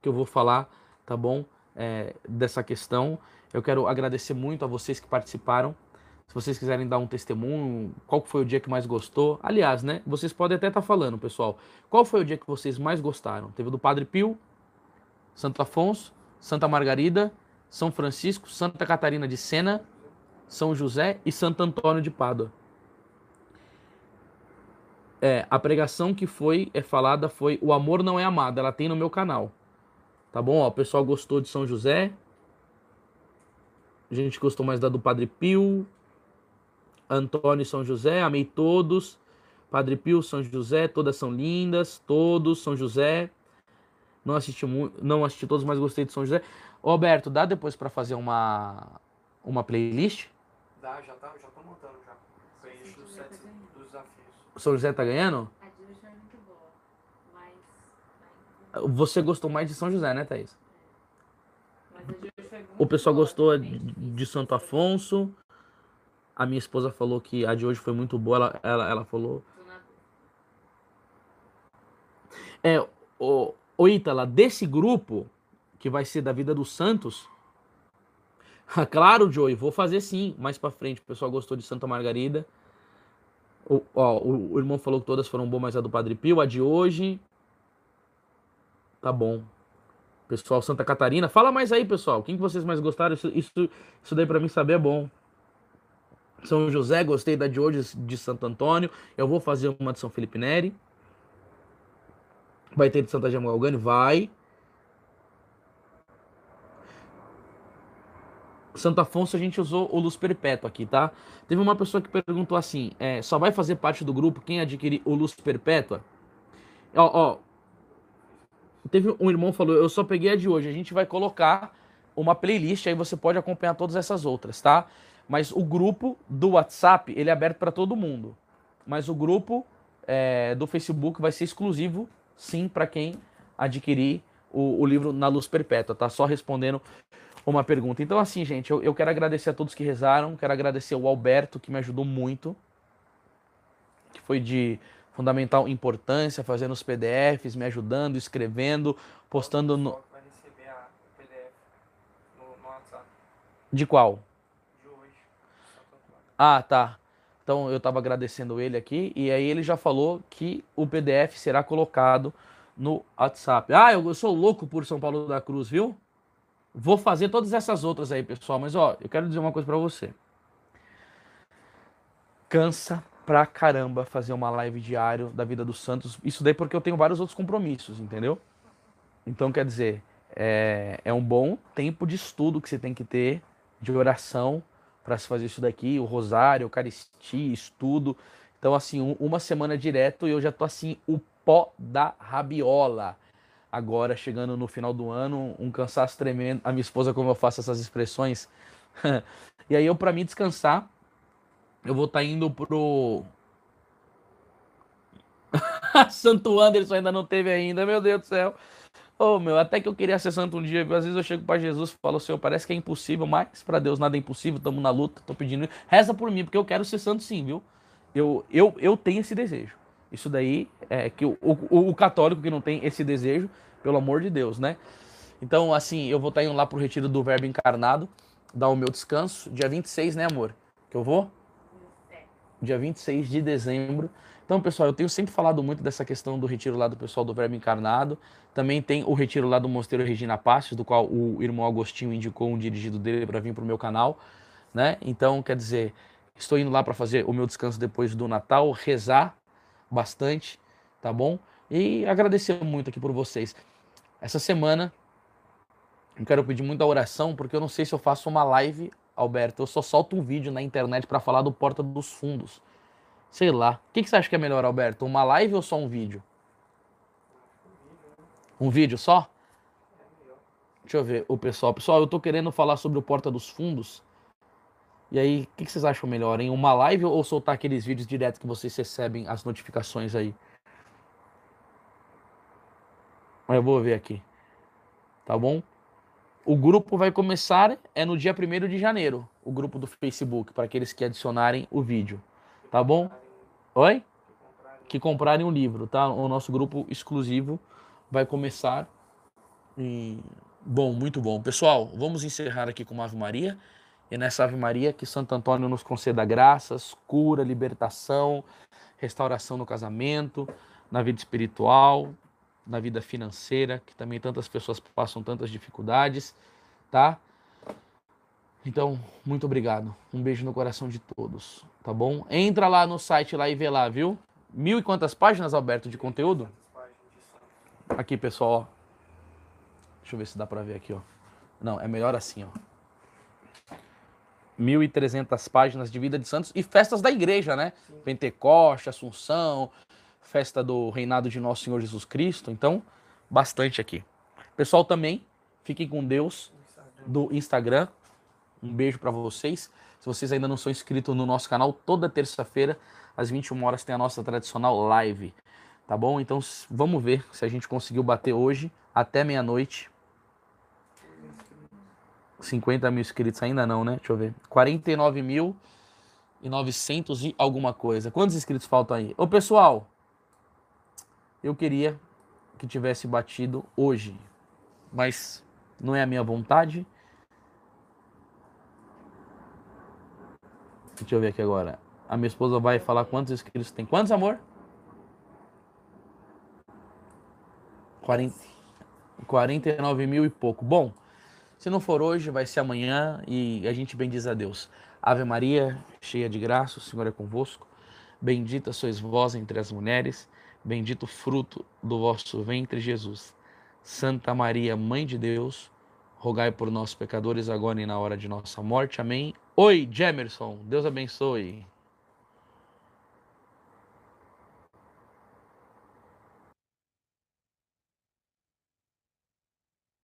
que eu vou falar, tá bom? É, dessa questão. Eu quero agradecer muito a vocês que participaram. Se vocês quiserem dar um testemunho, qual foi o dia que mais gostou? Aliás, né? Vocês podem até estar tá falando, pessoal. Qual foi o dia que vocês mais gostaram? Teve do Padre Pio, Santo Afonso, Santa Margarida, São Francisco, Santa Catarina de Sena, São José e Santo Antônio de Pádua. É, a pregação que foi é falada foi O Amor Não É Amado. Ela tem no meu canal. Tá bom? Ó, o pessoal gostou de São José. A gente gostou mais da do Padre Pio. Antônio e São José, amei todos. Padre Pio, São José, todas são lindas, todos, São José. Não assisti, não assisti todos, mas gostei de São José. Roberto, dá depois para fazer uma, uma playlist? Dá, já, tá, já tô montando já. Playlist dos, sete, dos desafios. São José tá ganhando? A de hoje é muito boa, mas... Você gostou mais de São José, né, Thaís? Foi muito O pessoal boa, gostou de Santo Afonso. A minha esposa falou que a de hoje foi muito boa. Ela, ela, ela falou. É, o, o Ítala, desse grupo, que vai ser da vida dos Santos. Claro, Joey, vou fazer sim, mais pra frente. O pessoal gostou de Santa Margarida. O, ó, o, o irmão falou que todas foram boas, mas a do Padre Pio, a de hoje. Tá bom. Pessoal, Santa Catarina. Fala mais aí, pessoal. Quem que vocês mais gostaram? Isso, isso, isso daí pra mim saber é bom. São José, gostei da de hoje de Santo Antônio. Eu vou fazer uma de São Felipe Neri. Vai ter de Santa Gemma Galgani? Vai. Santo Afonso a gente usou o Luz Perpétua aqui, tá? Teve uma pessoa que perguntou assim: é, só vai fazer parte do grupo quem adquirir o Luz Perpétua? Ó, ó. Teve um irmão falou: eu só peguei a de hoje. A gente vai colocar uma playlist, aí você pode acompanhar todas essas outras, tá? Mas o grupo do WhatsApp, ele é aberto para todo mundo. Mas o grupo é, do Facebook vai ser exclusivo, sim, para quem adquirir o, o livro Na Luz Perpétua, tá? Só respondendo uma pergunta. Então, assim, gente, eu, eu quero agradecer a todos que rezaram, quero agradecer o Alberto, que me ajudou muito, que foi de fundamental importância, fazendo os PDFs, me ajudando, escrevendo, postando no. De qual? de hoje. Santo Antônio. Ah, tá. Então eu estava agradecendo ele aqui e aí ele já falou que o PDF será colocado no WhatsApp. Ah, eu sou louco por São Paulo da Cruz, viu? Vou fazer todas essas outras aí, pessoal, mas ó, eu quero dizer uma coisa para você. Cansa pra caramba fazer uma live diário da vida dos santos. Isso daí porque eu tenho vários outros compromissos, entendeu? Então, quer dizer, é, é um bom tempo de estudo que você tem que ter, de oração, para se fazer isso daqui, o rosário, eucaristia, estudo. Então, assim, um- uma semana direto e eu já tô assim, o pó da rabiola. Agora, chegando no final do ano, um cansaço tremendo. A minha esposa, como eu faço essas expressões. e aí, eu, para mim descansar, eu vou estar indo pro. Santo Anderson ainda não teve ainda, meu Deus do céu. Ô, meu, até que eu queria ser santo um dia, viu? Às vezes eu chego pra Jesus e falo, Senhor, parece que é impossível, mas pra Deus nada é impossível, estamos na luta, tô pedindo. Reza por mim, porque eu quero ser santo sim, viu? Eu, eu, eu tenho esse desejo. Isso daí é que o, o, o católico que não tem esse desejo, pelo amor de Deus, né? Então, assim, eu vou estar indo lá pro retiro do Verbo Encarnado, dar o meu descanso, dia 26, né, amor? Que eu vou? dia 26 de dezembro. Então, pessoal, eu tenho sempre falado muito dessa questão do retiro lá do pessoal do Verbo Encarnado. Também tem o retiro lá do Mosteiro Regina Passos, do qual o irmão Agostinho indicou um dirigido dele para vir para o meu canal, né? Então, quer dizer, estou indo lá para fazer o meu descanso depois do Natal, rezar bastante, tá bom? E agradecer muito aqui por vocês. Essa semana eu quero pedir muita oração, porque eu não sei se eu faço uma live Alberto, eu só solto um vídeo na internet para falar do Porta dos Fundos. Sei lá. O que, que você acha que é melhor, Alberto? Uma live ou só um vídeo? Um vídeo só? Deixa eu ver o pessoal. Pessoal, eu tô querendo falar sobre o Porta dos Fundos. E aí, o que, que vocês acham melhor, hein? Uma live ou soltar aqueles vídeos direto que vocês recebem as notificações aí? Eu vou ver aqui. Tá bom? O grupo vai começar é no dia 1 de janeiro, o grupo do Facebook, para aqueles que adicionarem o vídeo. Tá bom? Oi? Que comprarem o livro, tá? O nosso grupo exclusivo vai começar. Bom, muito bom. Pessoal, vamos encerrar aqui com uma Ave Maria. E nessa Ave Maria que Santo Antônio nos conceda graças, cura, libertação, restauração no casamento, na vida espiritual, na vida financeira, que também tantas pessoas passam tantas dificuldades, tá? Então, muito obrigado. Um beijo no coração de todos, tá bom? Entra lá no site lá e vê lá, viu? Mil e quantas páginas, Alberto, de conteúdo? Aqui, pessoal, ó. Deixa eu ver se dá pra ver aqui, ó. Não, é melhor assim, ó. 1.300 páginas de vida de santos e festas da igreja, né? Pentecoste, Assunção, festa do reinado de nosso Senhor Jesus Cristo. Então, bastante aqui. Pessoal, também, fiquem com Deus do Instagram. Um beijo para vocês. Se vocês ainda não são inscritos no nosso canal, toda terça-feira, às 21 horas, tem a nossa tradicional live. Tá bom? Então, vamos ver se a gente conseguiu bater hoje, até meia-noite. 50 mil inscritos ainda não, né? Deixa eu ver. 49 mil e 900 e alguma coisa. Quantos inscritos faltam aí? Ô, pessoal, eu queria que tivesse batido hoje, mas não é a minha vontade. Deixa eu ver aqui agora. A minha esposa vai falar quantos inscritos tem. Quantos, amor? 40, 49 mil e pouco. Bom, se não for hoje, vai ser amanhã e a gente bendiz a Deus. Ave Maria, cheia de graça, o Senhor é convosco. Bendita sois vós entre as mulheres, bendito o fruto do vosso ventre, Jesus. Santa Maria, Mãe de Deus, rogai por nós pecadores agora e na hora de nossa morte. Amém. Oi, Jemerson, Deus abençoe.